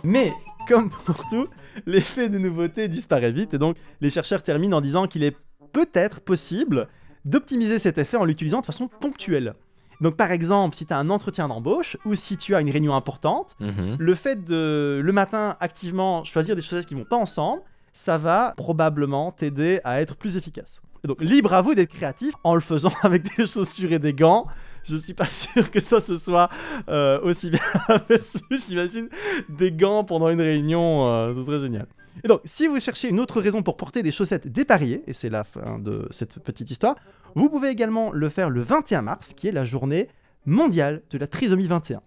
Mais, comme pour tout, l'effet de nouveauté disparaît vite, et donc les chercheurs terminent en disant qu'il est peut-être possible d'optimiser cet effet en l'utilisant de façon ponctuelle. Donc par exemple, si tu as un entretien d'embauche ou si tu as une réunion importante, Mhm. le fait de le matin activement choisir des chaussettes qui vont pas ensemble, ça va probablement t'aider à être plus efficace. Et donc libre à vous d'être créatif en le faisant avec des chaussures et des gants. Je suis pas sûr que ça se soit euh, aussi bien aperçu. J'imagine des gants pendant une réunion, euh, ce serait génial. Et donc, si vous cherchez une autre raison pour porter des chaussettes dépareillées, et c'est la fin de cette petite histoire, vous pouvez également le faire le 21 mars, qui est la journée mondiale de la trisomie 21.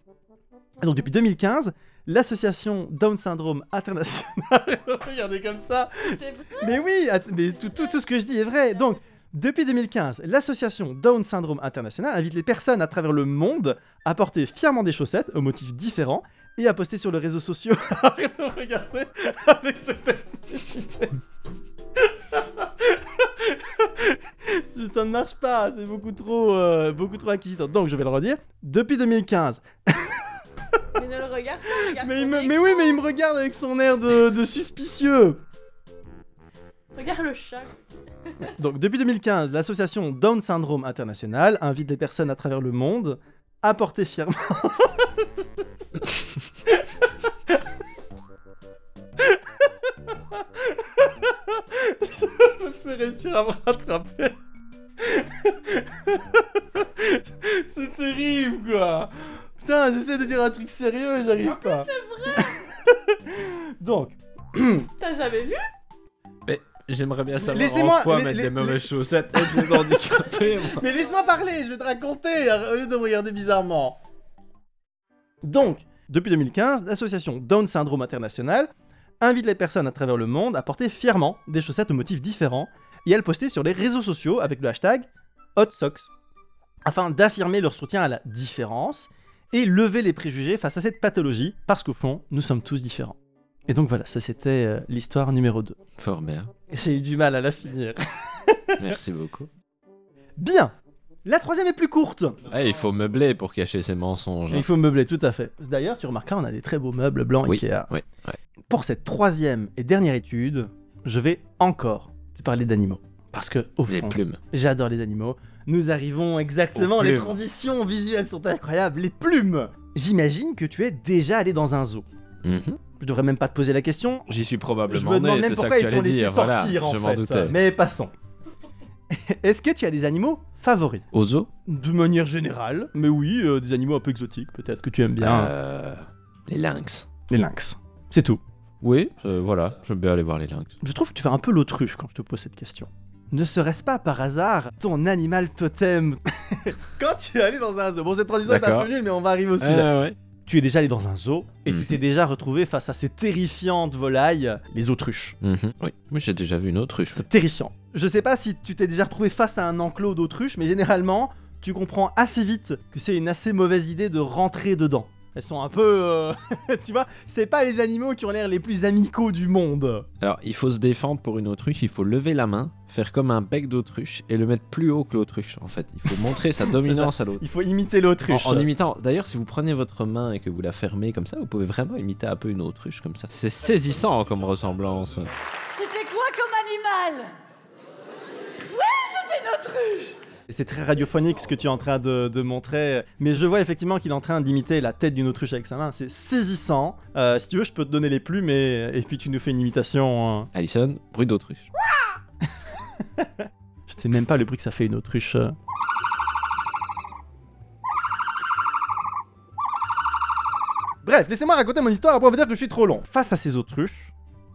Et donc, depuis 2015, l'association Down Syndrome International, regardez comme ça, C'est vrai? Mais oui, att- mais tout, tout, tout ce que je dis est vrai. Donc, depuis 2015, l'association Down Syndrome International invite les personnes à travers le monde à porter fièrement des chaussettes aux motifs différents et à poster sur les réseaux sociaux. Arrête de regarder avec cette Ça ne marche pas, c'est beaucoup trop, euh, beaucoup trop inquisiteur. Donc, je vais le redire. Depuis 2015, Mais ne le regarde pas, regarde mais, il ton me- écran. mais oui, mais il me regarde avec son air de, de suspicieux. Regarde le chat. Donc, depuis 2015, l'association Down Syndrome International invite les personnes à travers le monde à porter fièrement. Je vais réussir à me rattraper. C'est terrible, quoi. Putain, j'essaie de dire un truc sérieux et j'arrive pas. C'est vrai Donc, T'as jamais vu? J'aimerais bien savoir Laissez-moi- en quoi les- mettre des mauvaises chaussettes. Être handicapé, moi. Mais laisse-moi parler, je vais te raconter au lieu de me regarder bizarrement. Donc, depuis 2015, l'association Down Syndrome International invite les personnes à travers le monde à porter fièrement des chaussettes aux motifs différents et à le poster sur les réseaux sociaux avec le hashtag Hot Socks afin d'affirmer leur soutien à la différence et lever les préjugés face à cette pathologie parce qu'au fond, nous sommes tous différents. Et donc voilà, ça c'était euh, l'histoire numéro 2. Fort bien. J'ai eu du mal à la finir. Merci beaucoup. Bien La troisième est plus courte Eh, il faut meubler pour cacher ses mensonges. Il faut meubler, tout à fait. D'ailleurs, tu remarqueras, on a des très beaux meubles blancs Oui, Ikea. oui, ouais. Pour cette troisième et dernière étude, je vais encore te parler d'animaux. Parce que, au Les fond, plumes. j'adore les animaux. Nous arrivons exactement, les transitions visuelles sont incroyables. Les plumes J'imagine que tu es déjà allé dans un zoo. Mhm. Je devrais même pas te poser la question. J'y suis Je probablement me demande né, même pourquoi ils t'ont laissé dire. Voilà, sortir, en je fait. doutais. Mais passons. Est-ce que tu as des animaux favoris Au zoo De manière générale, mais oui, euh, des animaux un peu exotiques, peut-être que tu aimes bien. Euh, Les lynx. Les lynx. C'est tout. Oui, euh, voilà, j'aime bien aller voir les lynx. Je trouve que tu fais un peu l'autruche quand je te pose cette question. Ne serait-ce pas par hasard ton animal totem Quand tu es allé dans un zoo, bon cette transition est un peu nulle mais on va arriver au sujet. Euh, ouais. Tu es déjà allé dans un zoo et tu Mhm. t'es déjà retrouvé face à ces terrifiantes volailles, les autruches. Mhm. Oui, moi j'ai déjà vu une autruche. C'est terrifiant. Je sais pas si tu t'es déjà retrouvé face à un enclos d'autruches, mais généralement, tu comprends assez vite que c'est une assez mauvaise idée de rentrer dedans. Elles sont un peu... euh, tu vois, c'est pas les animaux qui ont l'air les plus amicaux du monde. Alors, il faut se défendre pour une autruche, il faut lever la main, faire comme un bec d'autruche et le mettre plus haut que l'autruche, en fait. Il faut montrer sa dominance à l'autre. Il faut imiter l'autruche. En, en imitant, d'ailleurs, si vous prenez votre main et que vous la fermez comme ça, vous pouvez vraiment imiter un peu une autruche comme ça. C'est saisissant comme ressemblance. C'était quoi comme animal? Ouais, c'était une autruche C'est très radiophonique ce que tu es en train de, de montrer, mais je vois effectivement qu'il est en train d'imiter la tête d'une autruche avec sa main. C'est saisissant. Euh, si tu veux, je peux te donner les plumes et, et puis tu nous fais une imitation. euh. Alison, bruit d'autruche. Je sais même pas le bruit que ça fait une autruche. euh. Bref, laissez-moi raconter mon histoire après on va dire que je suis trop long. Face à ces autruches,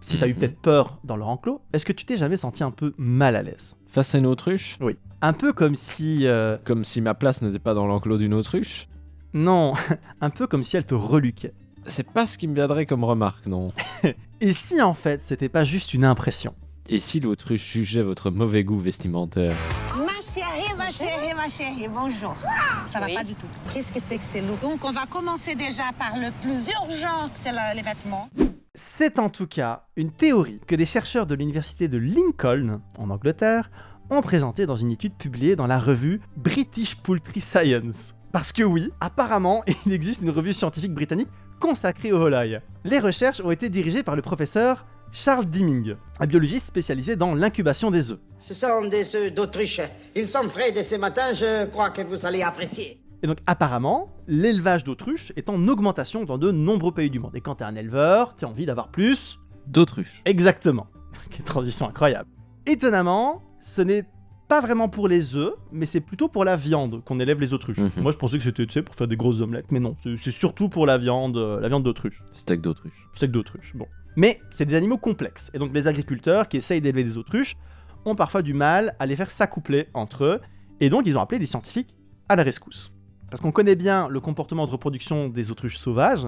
si t'as eu Mhm. peut-être peur dans leur enclos, est-ce que tu t'es jamais senti un peu mal à l'aise? Face à une autruche? Oui. Un peu comme si... euh, Comme si ma place n'était pas dans l'enclos d'une autruche? Non, un peu comme si elle te reluquait. C'est pas ce qui me viendrait comme remarque, non. Et si en fait c'était pas juste une impression? Et si l'autruche jugeait votre mauvais goût vestimentaire? Ma chérie, ma chérie, ma chérie, bonjour. Ça va pas du tout. Qu'est-ce que c'est que c'est lourd Donc, on va commencer déjà par le plus urgent, c'est le- les vêtements. C'est en tout cas une théorie que des chercheurs de l'université de Lincoln, en Angleterre, ont présentée dans une étude publiée dans la revue British Poultry Science. Parce que oui, apparemment, il existe une revue scientifique britannique consacrée aux volailles. Les recherches ont été dirigées par le professeur Charles Dimming, un biologiste spécialisé dans l'incubation des œufs. Ce sont des œufs d'autruche. Ils sont frais de ce matin, je crois que vous allez apprécier. Et donc apparemment, l'élevage d'autruches est en augmentation dans de nombreux pays du monde. Et quand t'es un éleveur, t'as envie d'avoir plus D'autruche. Exactement. Quelle transition incroyable. Étonnamment, ce n'est pas vraiment pour les œufs, mais c'est plutôt pour la viande qu'on élève les autruches. Mhm. Moi, je pensais que c'était tu sais, pour faire des grosses omelettes, mais non, c'est- c'est surtout pour la viande, euh, la viande d'autruche. Steak d'autruche. Steak d'autruche, bon. Mais c'est des animaux complexes, et donc les agriculteurs qui essayent d'élever des autruches ont parfois du mal à les faire s'accoupler entre eux, et donc ils ont appelé des scientifiques à la rescousse. Parce qu'on connaît bien le comportement de reproduction des autruches sauvages,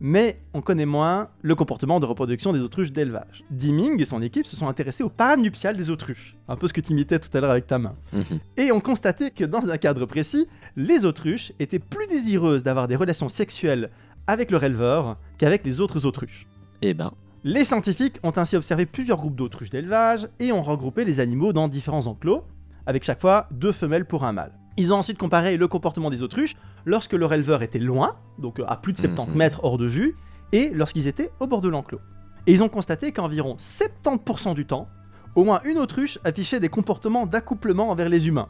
mais on connaît moins le comportement de reproduction des autruches d'élevage. Dimming et son équipe se sont intéressés au parade nuptial des autruches, un peu ce que tu imitais tout à l'heure avec ta main, Mhm. et ont constaté que dans un cadre précis, les autruches étaient plus désireuses d'avoir des relations sexuelles avec leur éleveur qu'avec les autres autruches. Eh ben, Les scientifiques ont ainsi observé plusieurs groupes d'autruches d'élevage et ont regroupé les animaux dans différents enclos, avec chaque fois deux femelles pour un mâle. Ils ont ensuite comparé le comportement des autruches lorsque leur éleveur était loin, donc à plus de 70 Mhm. mètres hors de vue, et lorsqu'ils étaient au bord de l'enclos. Et ils ont constaté qu'environ 70% du temps, au moins une autruche affichait des comportements d'accouplement envers les humains.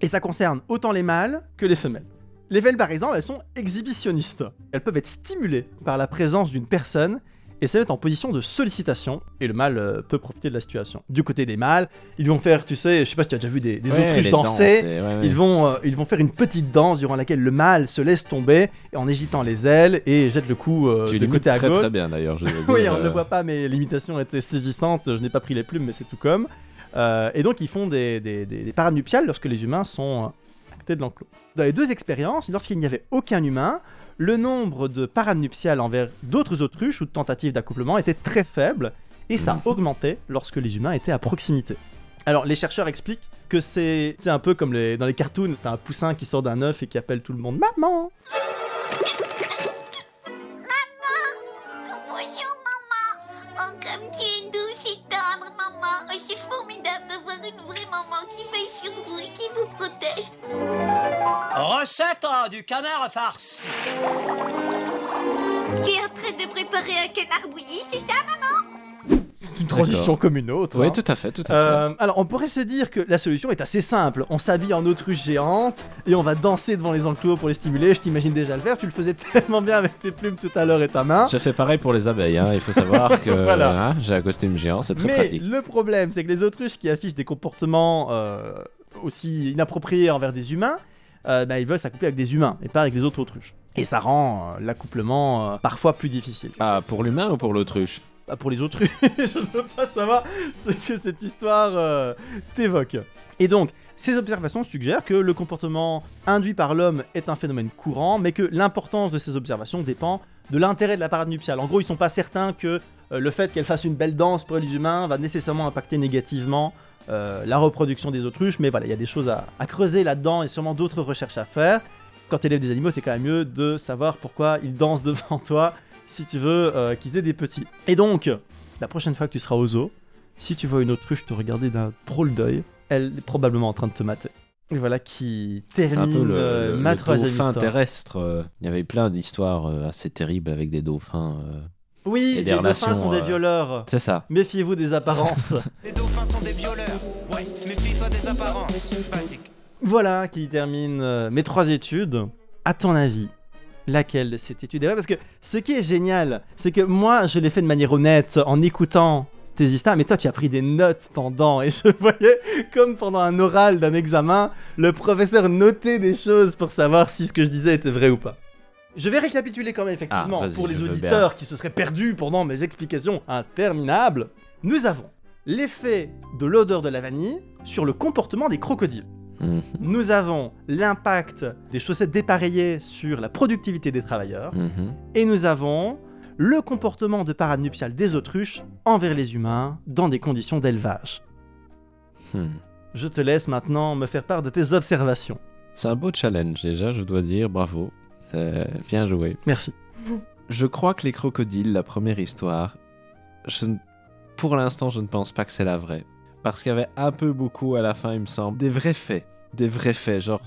Et ça concerne autant les mâles que les femelles. Les femelles, par exemple, elles sont exhibitionnistes. Elles peuvent être stimulées par la présence d'une personne et se mettent en position de sollicitation, et le mâle euh, peut profiter de la situation. Du côté des mâles, ils vont faire, tu sais, je sais pas si tu as déjà vu des, des Ouais, autruches danser, danses, ouais. Ils, vont, euh, ils vont faire une petite danse durant laquelle le mâle se laisse tomber en agitant les ailes et jette le cou euh, Tu de côté à très gauche. très bien d'ailleurs. oui, on ne euh, le voit pas, mais l'imitation était saisissante. Je n'ai pas pris les plumes, mais c'est tout comme. Euh, et donc, ils font des, des, des- des parades nuptiales lorsque les humains sont euh, à côté de l'enclos. Dans les deux expériences, lorsqu'il n'y avait aucun humain, le nombre de parades nuptiales envers d'autres autruches ou de tentatives d'accouplement était très faible, et ça augmentait lorsque les humains étaient à proximité. Alors, les chercheurs expliquent que c'est c'est un peu comme les, dans les cartoons, t'as un poussin qui sort d'un œuf et qui appelle tout le monde Maman! Bonjour, formidable d'avoir une vraie maman qui veille sur vous et qui vous protège. Recette euh, du canard farci. Tu es en train de préparer un canard bouilli, c'est ça, maman? Une transition D'accord. comme une autre. Oui, hein. tout à fait, tout à fait. Euh, alors, on pourrait se dire que la solution est assez simple. On s'habille en autruche géante et on va danser devant les enclos pour les stimuler. Je t'imagine déjà le faire. Tu le faisais tellement bien avec tes plumes tout à l'heure et ta main. Je fais pareil pour les abeilles, hein. il faut savoir que Voilà. hein, j'ai un costume géant, c'est très Mais pratique. le problème, c'est que les autruches qui affichent des comportements euh, aussi inappropriés envers des humains, euh, bah, ils veulent s'accoupler avec des humains et pas avec des autres autruches. Et ça rend euh, l'accouplement euh, parfois plus difficile. Ah, pour l'humain ou pour l'autruche? Bah, pour les autruches, je ne veux pas savoir ce que cette histoire euh, t'évoque. Et donc, ces observations suggèrent que le comportement induit par l'homme est un phénomène courant, mais que l'importance de ces observations dépend de l'intérêt de la parade nuptiale. En gros, ils sont pas certains que euh, le fait qu'elle fasse une belle danse pour les humains va nécessairement impacter négativement euh, la reproduction des autruches, mais voilà, il y a des choses à, à creuser là-dedans et sûrement d'autres recherches à faire. Quand tu élèves des animaux, c'est quand même mieux de savoir pourquoi ils dansent devant toi si tu veux euh, qu'ils aient des petits. Et donc, la prochaine fois que tu seras au zoo, si tu vois une autruche te regarder d'un drôle d'œil, elle est probablement en train de te mater. Et voilà qui C'est un termine peu le, euh, le- ma le troisième dauphin histoire. terrestre. euh, Il y avait plein d'histoires euh, assez terribles avec des dauphins. Oui, les dauphins sont des violeurs. C'est ça. Méfiez-vous des apparences. Les dauphins sont des violeurs. Ouais, méfie-toi des apparences. Basique. voilà qui termine mes trois études. À ton avis, laquelle de cette étude est vraie Parce que ce qui est génial, c'est que moi, je l'ai fait de manière honnête en écoutant tes histoires, mais toi, tu as pris des notes pendant, et je voyais comme pendant un oral d'un examen, le professeur notait des choses pour savoir si ce que je disais était vrai ou pas. Je vais récapituler quand même effectivement Ah, pour les auditeurs qui se seraient perdus pendant mes explications interminables. Nous avons l'effet de l'odeur de la vanille sur le comportement des crocodiles. Mhm, Nous avons l'impact des chaussettes dépareillées sur la productivité des travailleurs. mhm. Et nous avons le comportement de parade nuptiale des autruches envers les humains dans des conditions d'élevage. Hmm. Je te laisse maintenant me faire part de tes observations. C'est un beau challenge déjà, je dois dire, bravo. C'est bien joué. Merci. Je crois que les crocodiles, la première histoire, je pour l'instant, je ne pense pas que c'est la vraie. Parce qu'il y avait un peu beaucoup à la fin, il me semble. Des vrais faits. Des vrais faits. Genre,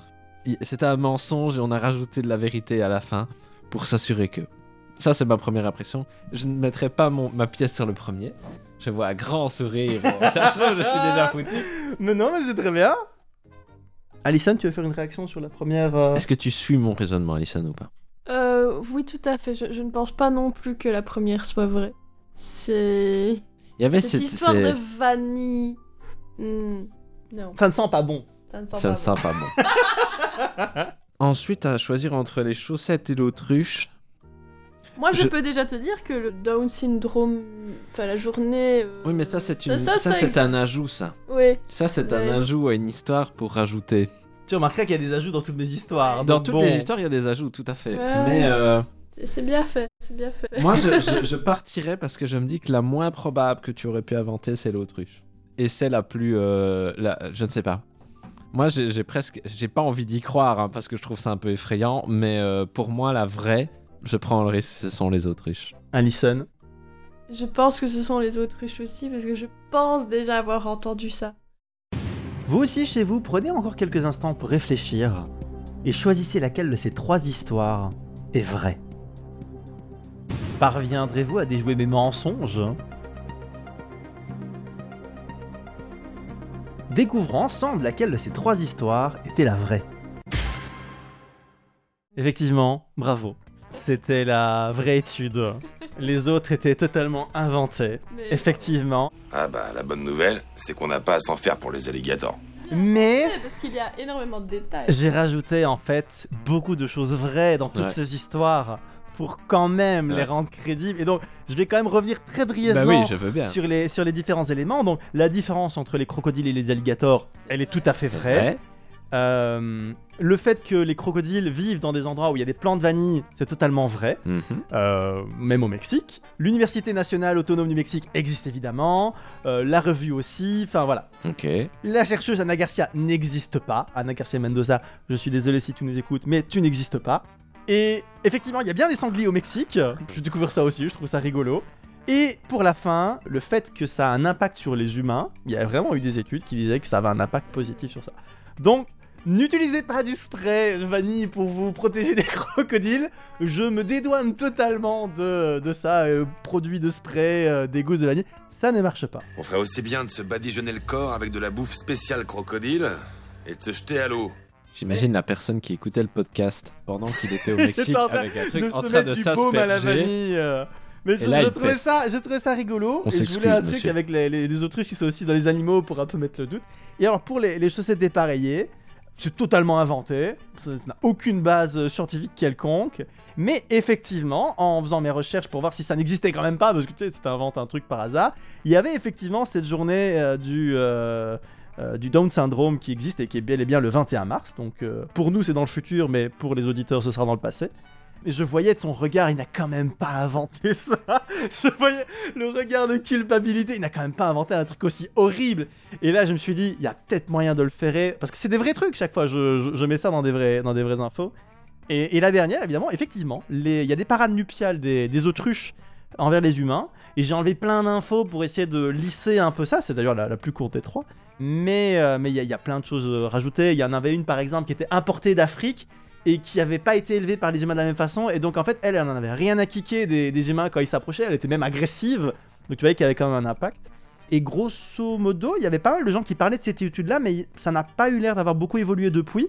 c'était un mensonge et on a rajouté de la vérité à la fin pour s'assurer que. Ça, c'est ma première impression. Je ne mettrai pas mon, ma pièce sur le premier. Je vois un grand sourire. Ça se trouve, je suis déjà foutu. Mais non, mais c'est très bien. Alison, tu veux faire une réaction sur la première euh, Est-ce que tu suis mon raisonnement, Alison, ou pas? Euh, oui, tout à fait. Je, je ne pense pas non plus que la première soit vraie. C'est. Il y avait Cette cette- histoire de vanille. Non. Ça ne sent pas bon. Ça ne sent Ça pas ne bon. sent pas bon. Ensuite, à choisir entre les chaussettes et l'autruche. Moi, je, Je- peux déjà te dire que le Down syndrome, enfin la journée. euh, Oui, mais ça, c'est une... ça, ça, ça c'est existe. un ajout, ça. Oui. Ça, c'est Ouais. un ajout à une histoire pour rajouter. Tu remarqueras qu'il y a des ajouts dans toutes mes histoires. Dans toutes bon. les histoires, il y a des ajouts, tout à fait. Ouais. Mais euh, C'est- C'est bien fait. C'est bien fait. moi, je, je- je partirais parce que je me dis que la moins probable que tu aurais pu inventer, c'est l'autruche. Et c'est la plus... euh, la- Je ne sais pas. Moi, j'ai presque... J'ai pas envie d'y croire, hein, parce que je trouve ça un peu effrayant. Mais euh, pour moi, la vraie, je prends le risque, ce sont les autruches. Alison. Je pense que ce sont les autruches aussi, parce que je pense déjà avoir entendu ça. Vous aussi, chez vous, prenez encore quelques instants pour réfléchir et choisissez laquelle de ces trois histoires est vraie. Parviendrez-vous à déjouer mes mensonges? Découvrons ensemble laquelle de ces trois histoires était la vraie. Effectivement, bravo. C'était la vraie étude. Les autres étaient totalement inventés, Mais- effectivement. Ah bah, la bonne nouvelle, c'est qu'on n'a pas à s'en faire pour les alligators. Mais Ouais, Parce qu'il y a énormément de détails. j'ai rajouté en fait beaucoup de choses vraies dans toutes Ouais. ces histoires pour quand même les rendre crédibles. Et donc, je vais quand même revenir très brièvement Bah oui, je veux bien. sur, les, sur les différents éléments. Donc, la différence entre les crocodiles et les alligators, elle est tout à fait vraie. vrai. Euh, le fait que les crocodiles vivent dans des endroits où il y a des plants de vanille, c'est totalement vrai. Mhm. Euh, même au Mexique. L'Université nationale autonome du Mexique existe évidemment. Euh, la revue aussi. Enfin voilà. Ok. La chercheuse Anna Garcia n'existe pas. Anna Garcia Mendoza, je suis désolé si tu nous écoutes, mais tu n'existes pas. Et effectivement, il y a bien des sangliers au Mexique. J'ai découvert ça aussi, je trouve ça rigolo. Et pour la fin, le fait que ça a un impact sur les humains, il y a vraiment eu des études qui disaient que ça avait un impact positif sur ça. Donc, n'utilisez pas du spray vanille pour vous protéger des crocodiles. Je me dédouane totalement de, de ça, euh, produit de spray, euh, des gousses de vanille. Ça ne marche pas. On ferait aussi bien de se badigeonner le corps avec de la bouffe spéciale crocodile et de se jeter à l'eau. J'imagine la personne qui écoutait le podcast pendant qu'il était au Mexique avec un truc de en train de s'asperger. euh. Mais trouvais pète. ça, ça rigolo. On et je voulais un truc monsieur. avec les, les- les autruches qui sont aussi dans les animaux pour un peu mettre le doute. Et alors pour les, les chaussettes dépareillées, c'est totalement inventé. Ça n'a aucune base euh, scientifique quelconque. Mais effectivement, en faisant mes recherches pour voir si ça n'existait quand même pas, parce que tu sais, si t'inventes un truc par hasard, il y avait effectivement cette journée euh, du, euh, euh, du Down syndrome qui existe et qui est bel et bien le 21 mars. Donc euh, pour nous, c'est dans le futur, mais pour les auditeurs, ce sera dans le passé. Et je voyais ton regard, il n'a quand même pas inventé ça. Je voyais le regard de culpabilité, il n'a quand même pas inventé un truc aussi horrible. Et là, je me suis dit, il y a peut-être moyen de le faire. Parce que c'est des vrais trucs chaque fois, je, mets ça dans des, vrais, dans des vraies infos. Et, la dernière, évidemment, effectivement, il y a des parades nuptiales des, autruches envers les humains. Et j'ai enlevé plein d'infos pour essayer de lisser un peu ça. C'est d'ailleurs la plus courte des trois. Mais euh, mais il y, a- plein de choses euh, rajoutées. Il y en avait une, par exemple, qui était importée d'Afrique et qui avait pas été élevée par les humains de la même façon. Et donc, en fait, elle, elle en avait rien à kicker des, des humains quand ils s'approchaient. Elle était même agressive. Donc, tu voyais qu'il y avait quand même un impact. Et grosso modo, il y avait pas mal de gens qui parlaient de cette étude-là, mais ça n'a pas eu l'air d'avoir beaucoup évolué depuis.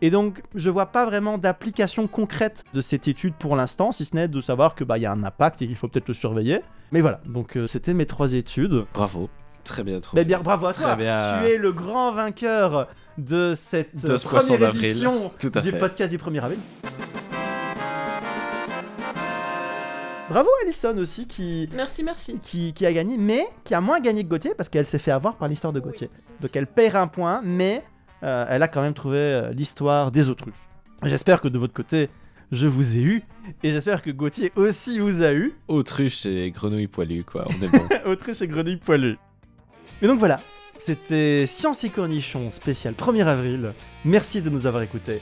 Et donc, je vois pas vraiment d'application concrète de cette étude pour l'instant, si ce n'est de savoir que bah il y a un impact et qu'il faut peut-être le surveiller. Mais voilà, donc euh, c'était mes trois études. Bravo. Très bien trouvé. Bah bien, bravo à Très toi. bien. Tu es le grand vainqueur de cette De ce première édition Tout à du fait. podcast du 1er avril. Bravo Alison aussi qui, Merci, merci. qui, qui a gagné, mais qui a moins gagné que Gauthier parce qu'elle s'est fait avoir par l'histoire de Gauthier. Donc elle perd un point, mais euh, elle a quand même trouvé euh, l'histoire des autruches. J'espère que de votre côté, je vous ai eu, et j'espère que Gauthier aussi vous a eu. Autruche et grenouille poilue, quoi. On est bon. Autruche et grenouille poilue. Mais donc voilà, c'était Science et Cornichons spécial 1er avril. Merci de nous avoir écoutés.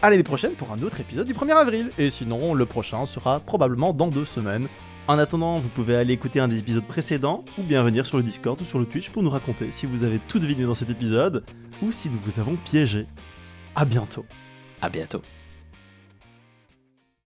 À l'année prochaine pour un autre épisode du 1er avril. Et sinon, le prochain sera probablement dans deux semaines. En attendant, vous pouvez aller écouter un des épisodes précédents ou bien venir sur le Discord ou sur le Twitch pour nous raconter si vous avez tout deviné dans cet épisode ou si nous vous avons piégé. À bientôt. à bientôt.